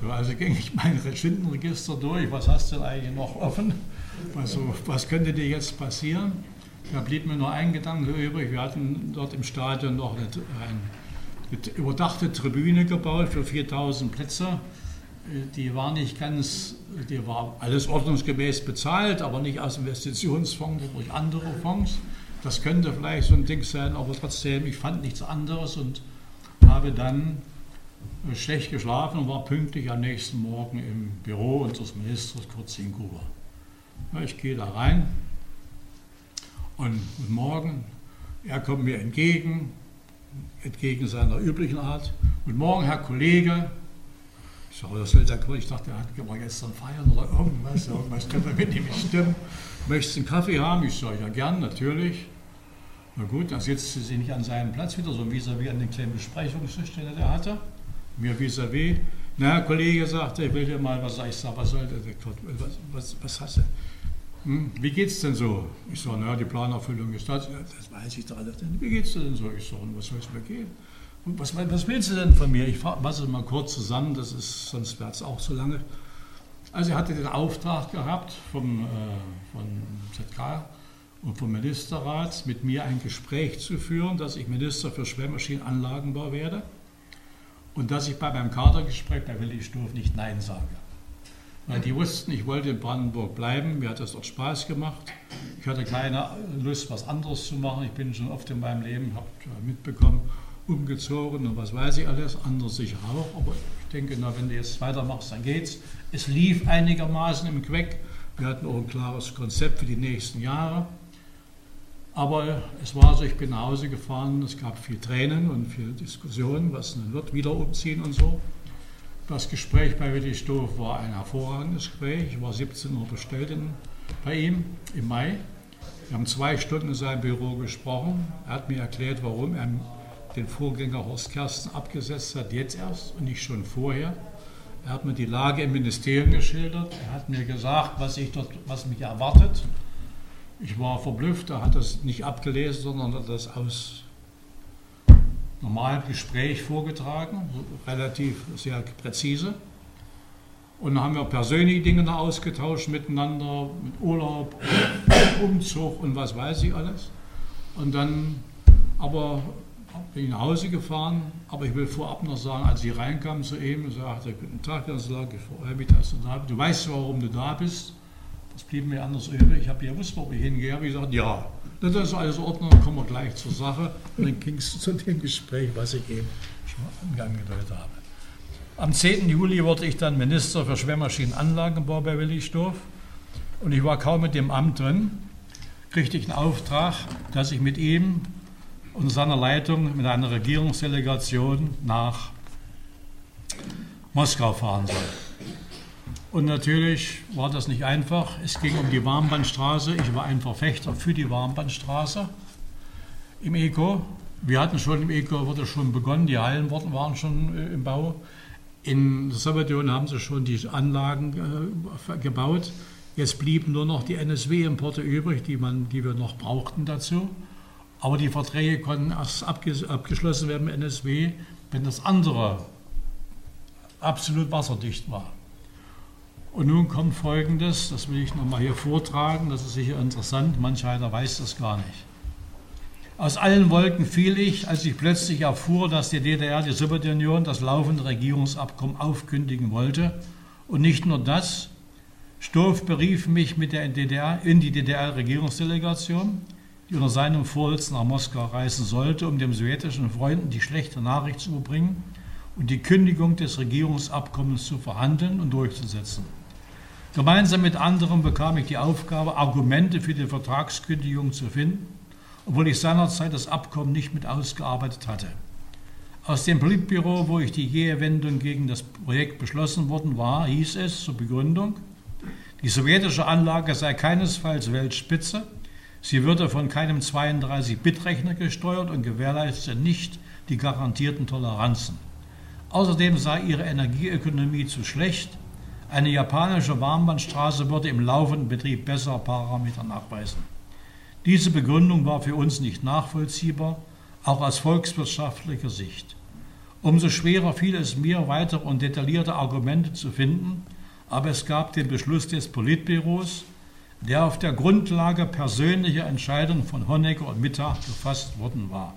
So, also ging ich mein Sündenregister durch. Was hast du denn eigentlich noch offen? Also, was könnte dir jetzt passieren? Da blieb mir nur ein Gedanke übrig. Wir hatten dort im Stadion noch eine, eine überdachte Tribüne gebaut für 4000 Plätze. Die war nicht ganz, die war alles ordnungsgemäß bezahlt, aber nicht aus Investitionsfonds, sondern durch andere Fonds. Das könnte vielleicht so ein Ding sein, aber trotzdem, ich fand nichts anderes und habe dann schlecht geschlafen und war pünktlich am nächsten Morgen im Büro unseres Ministers Kurt Zinkuber. Ich gehe da rein und guten Morgen, er kommt mir entgegen, entgegen seiner üblichen Art. Guten Morgen, Herr Kollege. Ich sage, das der Ich dachte, er hat gestern feiern oder irgendwas. Irgendwas könnte mit ihm stimmen. Möchtest du einen Kaffee haben? Ich sage, ja, gern, natürlich. Na gut, dann sitzt sie nicht an seinem Platz wieder, so vis-à-vis -vis an den kleinen Besprechungstisch, den er hatte mir vis-à-vis. Na, ein Kollege sagte, ich will dir mal was sagen. Ich sage, was soll das? Was, was, was hast du? Hm, wie geht's denn so? Ich sage, naja, die Planerfüllung ist das. Das weiß ich doch alles. Wie geht's denn so? Ich sage, was soll es mir gehen? Was, was, willst du denn von mir? Ich fasse es mal kurz zusammen, das ist, sonst wäre es auch so lange. Also er hatte den Auftrag gehabt vom, äh, von ZK und vom Ministerrat, mit mir ein Gespräch zu führen, dass ich Minister für Schwemmmaschinenanlagenbau werde und dass ich bei meinem Kadergespräch bei Willi Stoff nicht Nein sage. Weil die wussten, ich wollte in Brandenburg bleiben, mir hat das dort Spaß gemacht. Ich hatte keine Lust, was anderes zu machen. Ich bin schon oft in meinem Leben, habe mitbekommen, umgezogen und was weiß ich alles, andere sicher auch. Aber ich denke, na, wenn du jetzt weitermachst, dann geht's. Es lief einigermaßen im Queck. Wir hatten auch ein klares Konzept für die nächsten Jahre. Aber es war so, ich bin nach Hause gefahren, es gab viel Tränen und viel Diskussionen, was wird, wieder umziehen und so. Das Gespräch bei Willi Stoff war ein hervorragendes Gespräch. Ich war 17 Uhr bestellt in, bei ihm im Mai. Wir haben zwei Stunden in seinem Büro gesprochen. Er hat mir erklärt, warum er den Vorgänger Horst Kersten abgesetzt hat, jetzt erst und nicht schon vorher. Er hat mir die Lage im Ministerium geschildert. Er hat mir gesagt, was, ich dort, was mich erwartet. Ich war verblüfft, er hat das nicht abgelesen, sondern hat das aus normalem Gespräch vorgetragen, relativ sehr präzise. Und dann haben wir persönliche Dinge noch ausgetauscht miteinander, mit Urlaub, Umzug und was weiß ich alles. Und dann aber bin ich nach Hause gefahren, aber ich will vorab noch sagen, als ich reinkam zu ihm, sagte, guten Tag, Kanzler, ich freue mich, dass du da bist. Du weißt, warum du da bist. Das blieb mir anders übrig. Ich habe ja gewusst, wo ich hingehe. Habe ich gesagt, ja, das ist alles in Ordnung, dann kommen wir gleich zur Sache. Und dann ging es zu dem Gespräch, was ich eben schon angedeutet habe. Am 10. Juli wurde ich dann Minister für Schwermaschinenanlagenbau bei Willisdorf. Und ich war kaum mit dem Amt drin, kriegte ich einen Auftrag, dass ich mit ihm und seiner Leitung mit einer Regierungsdelegation nach Moskau fahren soll. Und natürlich war das nicht einfach. Es ging um die Warmbandstraße. Ich war ein Verfechter für die Warmbandstraße im ECO. Wir hatten schon im ECO, wurde schon begonnen, die Hallen waren schon äh, im Bau. In der Sowjetunion haben sie schon die Anlagen äh, gebaut. Jetzt blieben nur noch die NSW-Importe übrig, die, man, die wir noch brauchten dazu. Aber die Verträge konnten erst abgeschlossen werden mit NSW, wenn das andere absolut wasserdicht war. Und nun kommt Folgendes, das will ich nochmal hier vortragen, das ist sicher interessant, manch einer weiß das gar nicht. Aus allen Wolken fiel ich, als ich plötzlich erfuhr, dass die DDR, die Sowjetunion, das laufende Regierungsabkommen aufkündigen wollte. Und nicht nur das, Stoff berief mich mit der DDR, in die DDR-Regierungsdelegation, die unter seinem Vorsitz nach Moskau reisen sollte, um den sowjetischen Freunden die schlechte Nachricht zu überbringen und die Kündigung des Regierungsabkommens zu verhandeln und durchzusetzen. Gemeinsam mit anderen bekam ich die Aufgabe, Argumente für die Vertragskündigung zu finden, obwohl ich seinerzeit das Abkommen nicht mit ausgearbeitet hatte. Aus dem Politbüro, wo ich die jähe Wendung gegen das Projekt beschlossen worden war, hieß es zur Begründung, die sowjetische Anlage sei keinesfalls Weltspitze, sie würde von keinem 32-Bit-Rechner gesteuert und gewährleistete nicht die garantierten Toleranzen. Außerdem sei ihre Energieökonomie zu schlecht eine japanische Warmbandstraße würde im laufenden Betrieb bessere Parameter nachweisen. Diese Begründung war für uns nicht nachvollziehbar, auch aus volkswirtschaftlicher Sicht. Umso schwerer fiel es mir, weitere und detaillierte Argumente zu finden, aber es gab den Beschluss des Politbüros, der auf der Grundlage persönlicher Entscheidungen von Honecker und Mittag gefasst worden war.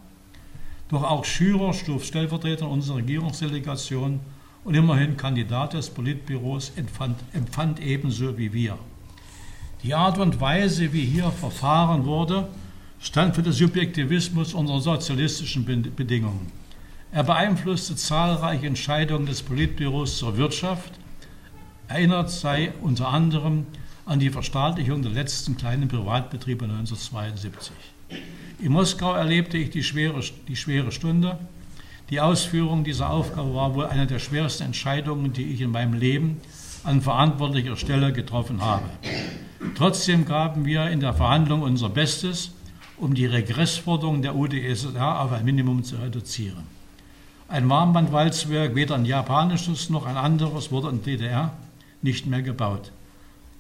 Doch auch Schürer stuf Stellvertreter unserer Regierungsdelegation und immerhin Kandidat des Politbüros empfand, empfand ebenso wie wir. Die Art und Weise, wie hier verfahren wurde, stand für den Subjektivismus unserer sozialistischen Bedingungen. Er beeinflusste zahlreiche Entscheidungen des Politbüros zur Wirtschaft. Erinnert sei unter anderem an die Verstaatlichung der letzten kleinen Privatbetriebe 1972. In Moskau erlebte ich die schwere, die schwere Stunde. Die Ausführung dieser Aufgabe war wohl eine der schwersten Entscheidungen, die ich in meinem Leben an verantwortlicher Stelle getroffen habe. Trotzdem gaben wir in der Verhandlung unser Bestes, um die Regressforderungen der UdSSR auf ein Minimum zu reduzieren. Ein Warmbandwalzwerk, weder ein japanisches noch ein anderes, wurde in der DDR nicht mehr gebaut.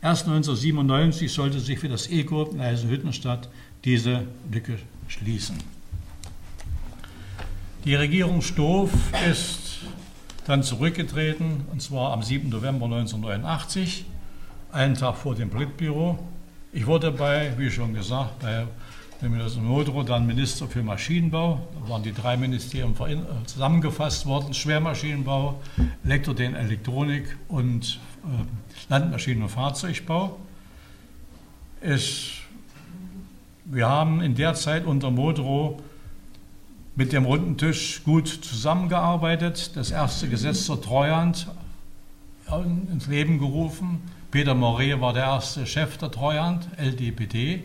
Erst 1997 sollte sich für das ECO in Eisenhüttenstadt diese Lücke schließen. Die Regierung Stoff ist dann zurückgetreten, und zwar am 7. November 1989, einen Tag vor dem Politbüro. Ich wurde bei, wie schon gesagt, bei dem Minister Nodro dann Minister für Maschinenbau. Da waren die drei Ministerien äh, zusammengefasst worden: Schwermaschinenbau, Elektro- Elektronik und äh, Landmaschinen- und Fahrzeugbau. Es, wir haben in der Zeit unter Modro mit dem runden Tisch gut zusammengearbeitet, das erste Gesetz zur Treuhand ins Leben gerufen. Peter Moret war der erste Chef der Treuhand, LDPD.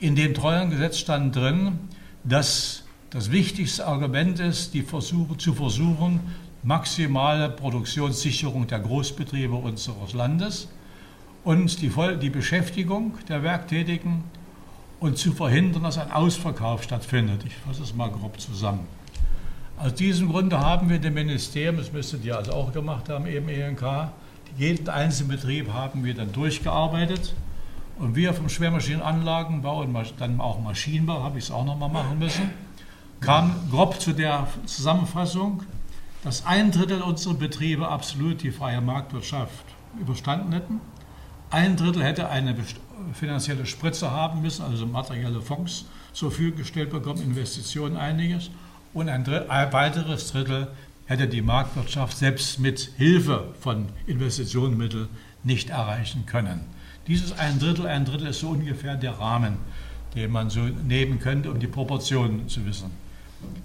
In dem Treuhandgesetz stand drin, dass das wichtigste Argument ist, die Versuche, zu versuchen, maximale Produktionssicherung der Großbetriebe unseres Landes und die, die Beschäftigung der Werktätigen und zu verhindern, dass ein Ausverkauf stattfindet. Ich fasse es mal grob zusammen. Aus diesem Grunde haben wir dem Ministerium, das müsstet ihr also auch gemacht haben, eben ENK, jeden einzelnen Betrieb haben wir dann durchgearbeitet. Und wir vom Schwermaschinenanlagenbau und dann auch Maschinenbau, habe ich es auch nochmal machen müssen, kamen grob zu der Zusammenfassung, dass ein Drittel unserer Betriebe absolut die freie Marktwirtschaft überstanden hätten. Ein Drittel hätte eine finanzielle Spritze haben müssen, also materielle Fonds zur Verfügung gestellt bekommen, Investitionen einiges. Und ein, ein weiteres Drittel hätte die Marktwirtschaft selbst mit Hilfe von Investitionsmitteln nicht erreichen können. Dieses ein Drittel, ein Drittel ist so ungefähr der Rahmen, den man so nehmen könnte, um die Proportionen zu wissen.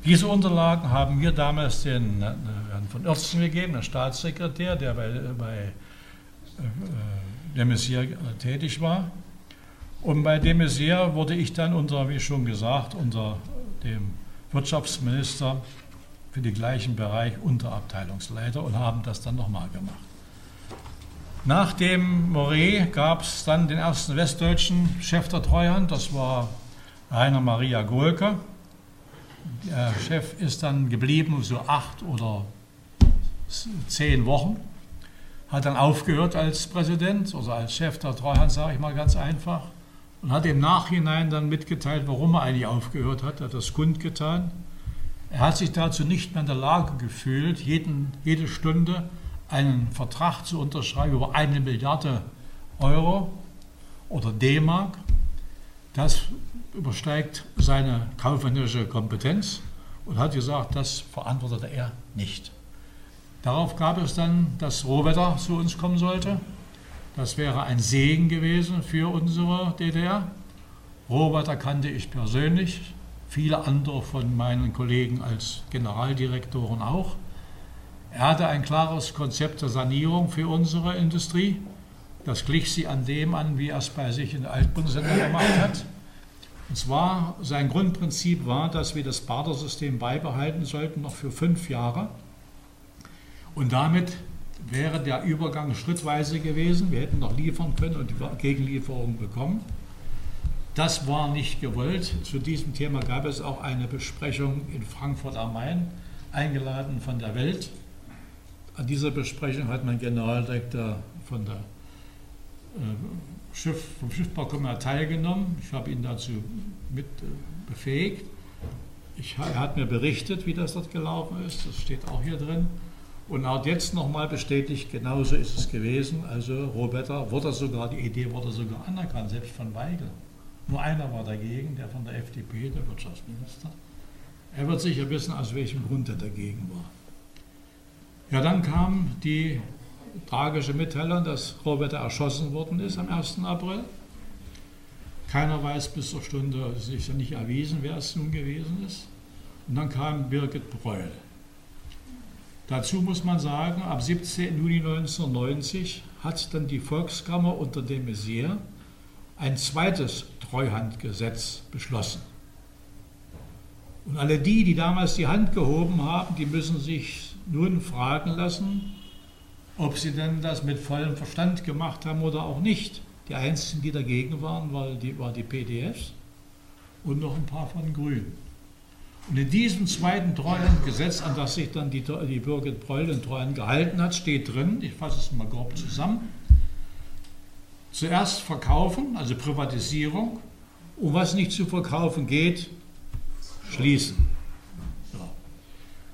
Diese Unterlagen haben wir damals den Herrn von Oertzen gegeben, der Staatssekretär, der bei, bei äh, der Messier tätig war. Und bei dem Messier wurde ich dann unter, wie schon gesagt, unter dem Wirtschaftsminister für den gleichen Bereich Unterabteilungsleiter und haben das dann nochmal gemacht. Nach dem Moret gab es dann den ersten westdeutschen Chef der Treuhand, das war Rainer Maria Gohlke. Der Chef ist dann geblieben, so acht oder zehn Wochen. Hat dann aufgehört als Präsident oder als Chef der Treuhand, sage ich mal ganz einfach. Und hat im Nachhinein dann mitgeteilt, warum er eigentlich aufgehört hat. Hat das kundgetan. Er hat sich dazu nicht mehr in der Lage gefühlt, jeden, jede Stunde einen Vertrag zu unterschreiben über eine Milliarde Euro oder D-Mark. Das übersteigt seine kaufmännische Kompetenz und hat gesagt, das verantwortete er nicht. Darauf gab es dann, dass Rohwetter zu uns kommen sollte. Das wäre ein Segen gewesen für unsere DDR. Rohwetter kannte ich persönlich, viele andere von meinen Kollegen als Generaldirektoren auch. Er hatte ein klares Konzept der Sanierung für unsere Industrie. Das glich sie an dem an, wie er es bei sich in der Altbundesländern gemacht hat. Und zwar, sein Grundprinzip war, dass wir das Bartersystem beibehalten sollten, noch für fünf Jahre. Und damit wäre der Übergang schrittweise gewesen. Wir hätten noch liefern können und die Gegenlieferung bekommen. Das war nicht gewollt. Zu diesem Thema gab es auch eine Besprechung in Frankfurt am Main, eingeladen von der Welt. An dieser Besprechung hat mein Generaldirektor von der äh, Schiff, vom Schiffbaukommissar teilgenommen. Ich habe ihn dazu mit äh, befähigt. Ich, er hat mir berichtet, wie das dort gelaufen ist. Das steht auch hier drin. Und auch jetzt nochmal bestätigt, genauso ist es gewesen. Also Roberta wurde sogar, die Idee wurde sogar anerkannt, selbst von Weigel. Nur einer war dagegen, der von der FDP, der Wirtschaftsminister. Er wird sicher wissen, aus welchem Grund er dagegen war. Ja, dann kam die tragische Mitteilung, dass Roberta erschossen worden ist am 1. April. Keiner weiß bis zur Stunde, es ist ja nicht erwiesen, wer es nun gewesen ist. Und dann kam Birgit Breul. Dazu muss man sagen, ab 17. Juni 1990 hat dann die Volkskammer unter dem Messier ein zweites Treuhandgesetz beschlossen. Und alle die, die damals die Hand gehoben haben, die müssen sich nun fragen lassen, ob sie denn das mit vollem Verstand gemacht haben oder auch nicht. Die einzigen, die dagegen waren, war die, war die PDFs und noch ein paar von Grünen. Und in diesem zweiten Treuhandgesetz, an das sich dann die, die Birgit Breul in Treuhand gehalten hat, steht drin, ich fasse es mal grob zusammen, zuerst verkaufen, also Privatisierung, und was nicht zu verkaufen geht, schließen.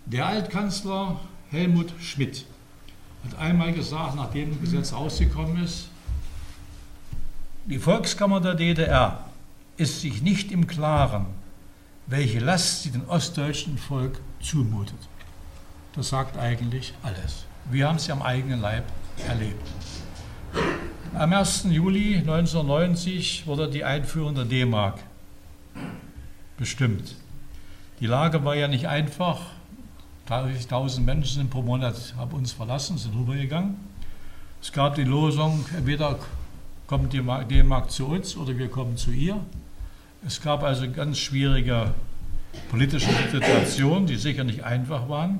Der Altkanzler Helmut Schmidt hat einmal gesagt, nachdem das Gesetz rausgekommen ist, die Volkskammer der DDR ist sich nicht im Klaren, welche Last sie dem ostdeutschen Volk zumutet. Das sagt eigentlich alles. Wir haben es ja am eigenen Leib erlebt. Am 1. Juli 1990 wurde die Einführung der D-Mark bestimmt. Die Lage war ja nicht einfach. 30.000 Menschen sind pro Monat haben uns verlassen, sind rübergegangen. Es gab die Losung, entweder kommt die D-Mark zu uns oder wir kommen zu ihr. Es gab also ganz schwierige politische Situationen, die sicher nicht einfach waren.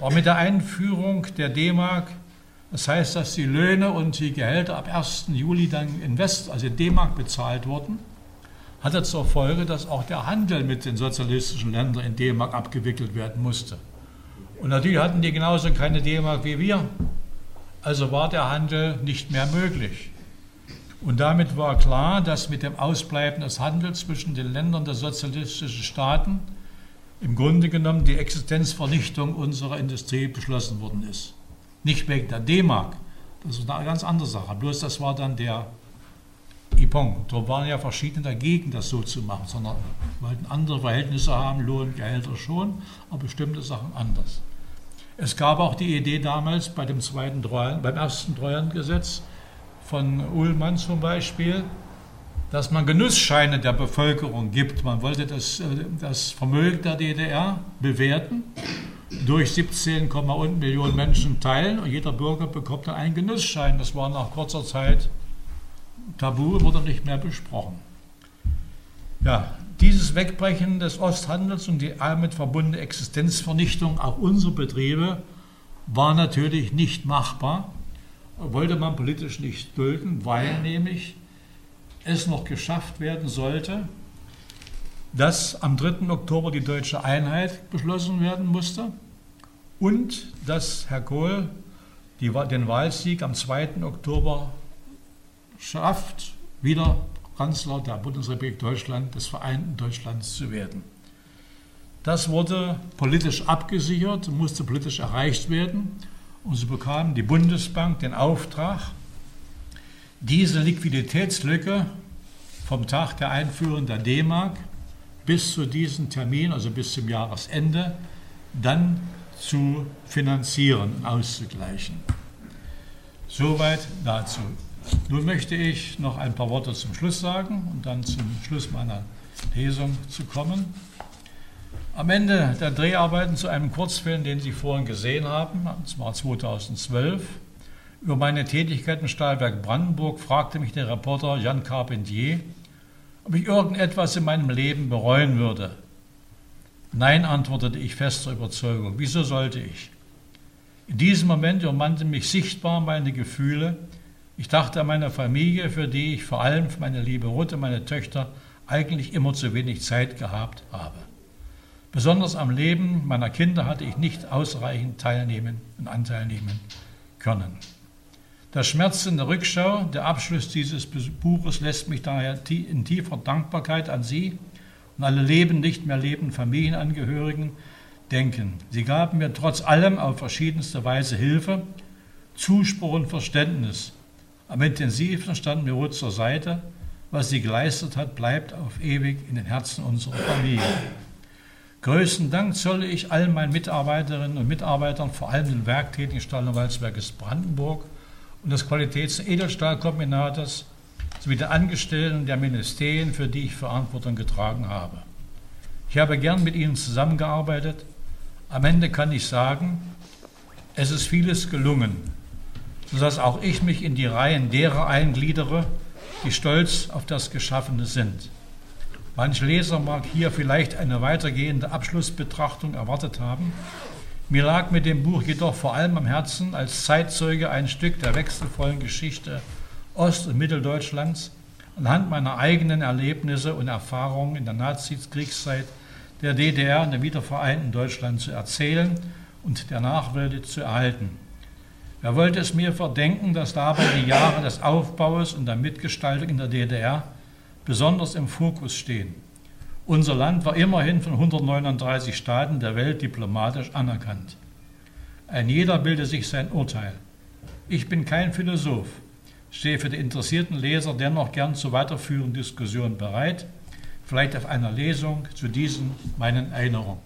Aber mit der Einführung der D-Mark, das heißt, dass die Löhne und die Gehälter ab 1. Juli dann in West, also in D-Mark bezahlt wurden, hatte zur Folge, dass auch der Handel mit den sozialistischen Ländern in D-Mark abgewickelt werden musste. Und natürlich hatten die genauso keine D-Mark wie wir. Also war der Handel nicht mehr möglich. Und damit war klar, dass mit dem Ausbleiben des Handels zwischen den Ländern der sozialistischen Staaten im Grunde genommen die Existenzvernichtung unserer Industrie beschlossen worden ist. Nicht wegen der D-Mark, das ist eine ganz andere Sache. Bloß das war dann der Ipon. Da waren ja verschiedene dagegen, das so zu machen, sondern wollten andere Verhältnisse haben, Lohn, Gehälter schon, aber bestimmte Sachen anders. Es gab auch die Idee damals bei dem zweiten beim ersten Treuhandgesetz, von Ullmann zum Beispiel, dass man Genussscheine der Bevölkerung gibt. Man wollte das, äh, das Vermögen der DDR bewerten, durch 17,1 Millionen Menschen teilen und jeder Bürger bekommt dann einen Genussschein. Das war nach kurzer Zeit tabu, wurde nicht mehr besprochen. Ja, dieses Wegbrechen des Osthandels und die damit verbundene Existenzvernichtung auch unserer Betriebe war natürlich nicht machbar wollte man politisch nicht dulden, weil nämlich es noch geschafft werden sollte, dass am 3. Oktober die deutsche Einheit beschlossen werden musste und dass Herr Kohl die, den Wahlsieg am 2. Oktober schafft, wieder Kanzler der Bundesrepublik Deutschland, des vereinten Deutschlands zu werden. Das wurde politisch abgesichert, musste politisch erreicht werden und so bekam die Bundesbank den Auftrag, diese Liquiditätslücke vom Tag der Einführung der D-Mark bis zu diesem Termin, also bis zum Jahresende, dann zu finanzieren und auszugleichen. Soweit dazu. Nun möchte ich noch ein paar Worte zum Schluss sagen und dann zum Schluss meiner Lesung zu kommen. Am Ende der Dreharbeiten zu einem Kurzfilm, den Sie vorhin gesehen haben, das war 2012, über meine Tätigkeit im Stahlwerk Brandenburg, fragte mich der Reporter Jan Carpentier, ob ich irgendetwas in meinem Leben bereuen würde. Nein, antwortete ich fester Überzeugung. Wieso sollte ich? In diesem Moment umwandten mich sichtbar meine Gefühle. Ich dachte an meine Familie, für die ich vor allem für meine liebe Ruth und meine Töchter eigentlich immer zu wenig Zeit gehabt habe. Besonders am Leben meiner Kinder hatte ich nicht ausreichend teilnehmen und Anteil nehmen können. Der Schmerz in der Rückschau, der Abschluss dieses Buches lässt mich daher in tiefer Dankbarkeit an Sie und alle leben, nicht mehr lebenden Familienangehörigen, denken. Sie gaben mir trotz allem auf verschiedenste Weise Hilfe, Zuspruch und Verständnis. Am intensivsten stand mir Ruth zur Seite. Was sie geleistet hat, bleibt auf ewig in den Herzen unserer Familie. Größten Dank zolle ich allen meinen Mitarbeiterinnen und Mitarbeitern, vor allem den werktätigen Stahlwalzwerkes Brandenburg und des Qualitäts- Edelstahlkombinates sowie den Angestellten der Ministerien, für die ich Verantwortung getragen habe. Ich habe gern mit ihnen zusammengearbeitet. Am Ende kann ich sagen, es ist vieles gelungen, sodass auch ich mich in die Reihen derer eingliedere, die stolz auf das Geschaffene sind. Manch Leser mag hier vielleicht eine weitergehende Abschlussbetrachtung erwartet haben. Mir lag mit dem Buch jedoch vor allem am Herzen, als Zeitzeuge ein Stück der wechselvollen Geschichte Ost- und Mitteldeutschlands anhand meiner eigenen Erlebnisse und Erfahrungen in der Nazikriegszeit der DDR und der wiedervereinten Deutschland zu erzählen und der Nachwelt zu erhalten. Wer wollte es mir verdenken, dass dabei die Jahre des Aufbaus und der Mitgestaltung in der DDR besonders im Fokus stehen. Unser Land war immerhin von 139 Staaten der Welt diplomatisch anerkannt. Ein jeder bilde sich sein Urteil. Ich bin kein Philosoph, stehe für die interessierten Leser dennoch gern zu weiterführenden Diskussionen bereit, vielleicht auf einer Lesung zu diesen meinen Erinnerungen.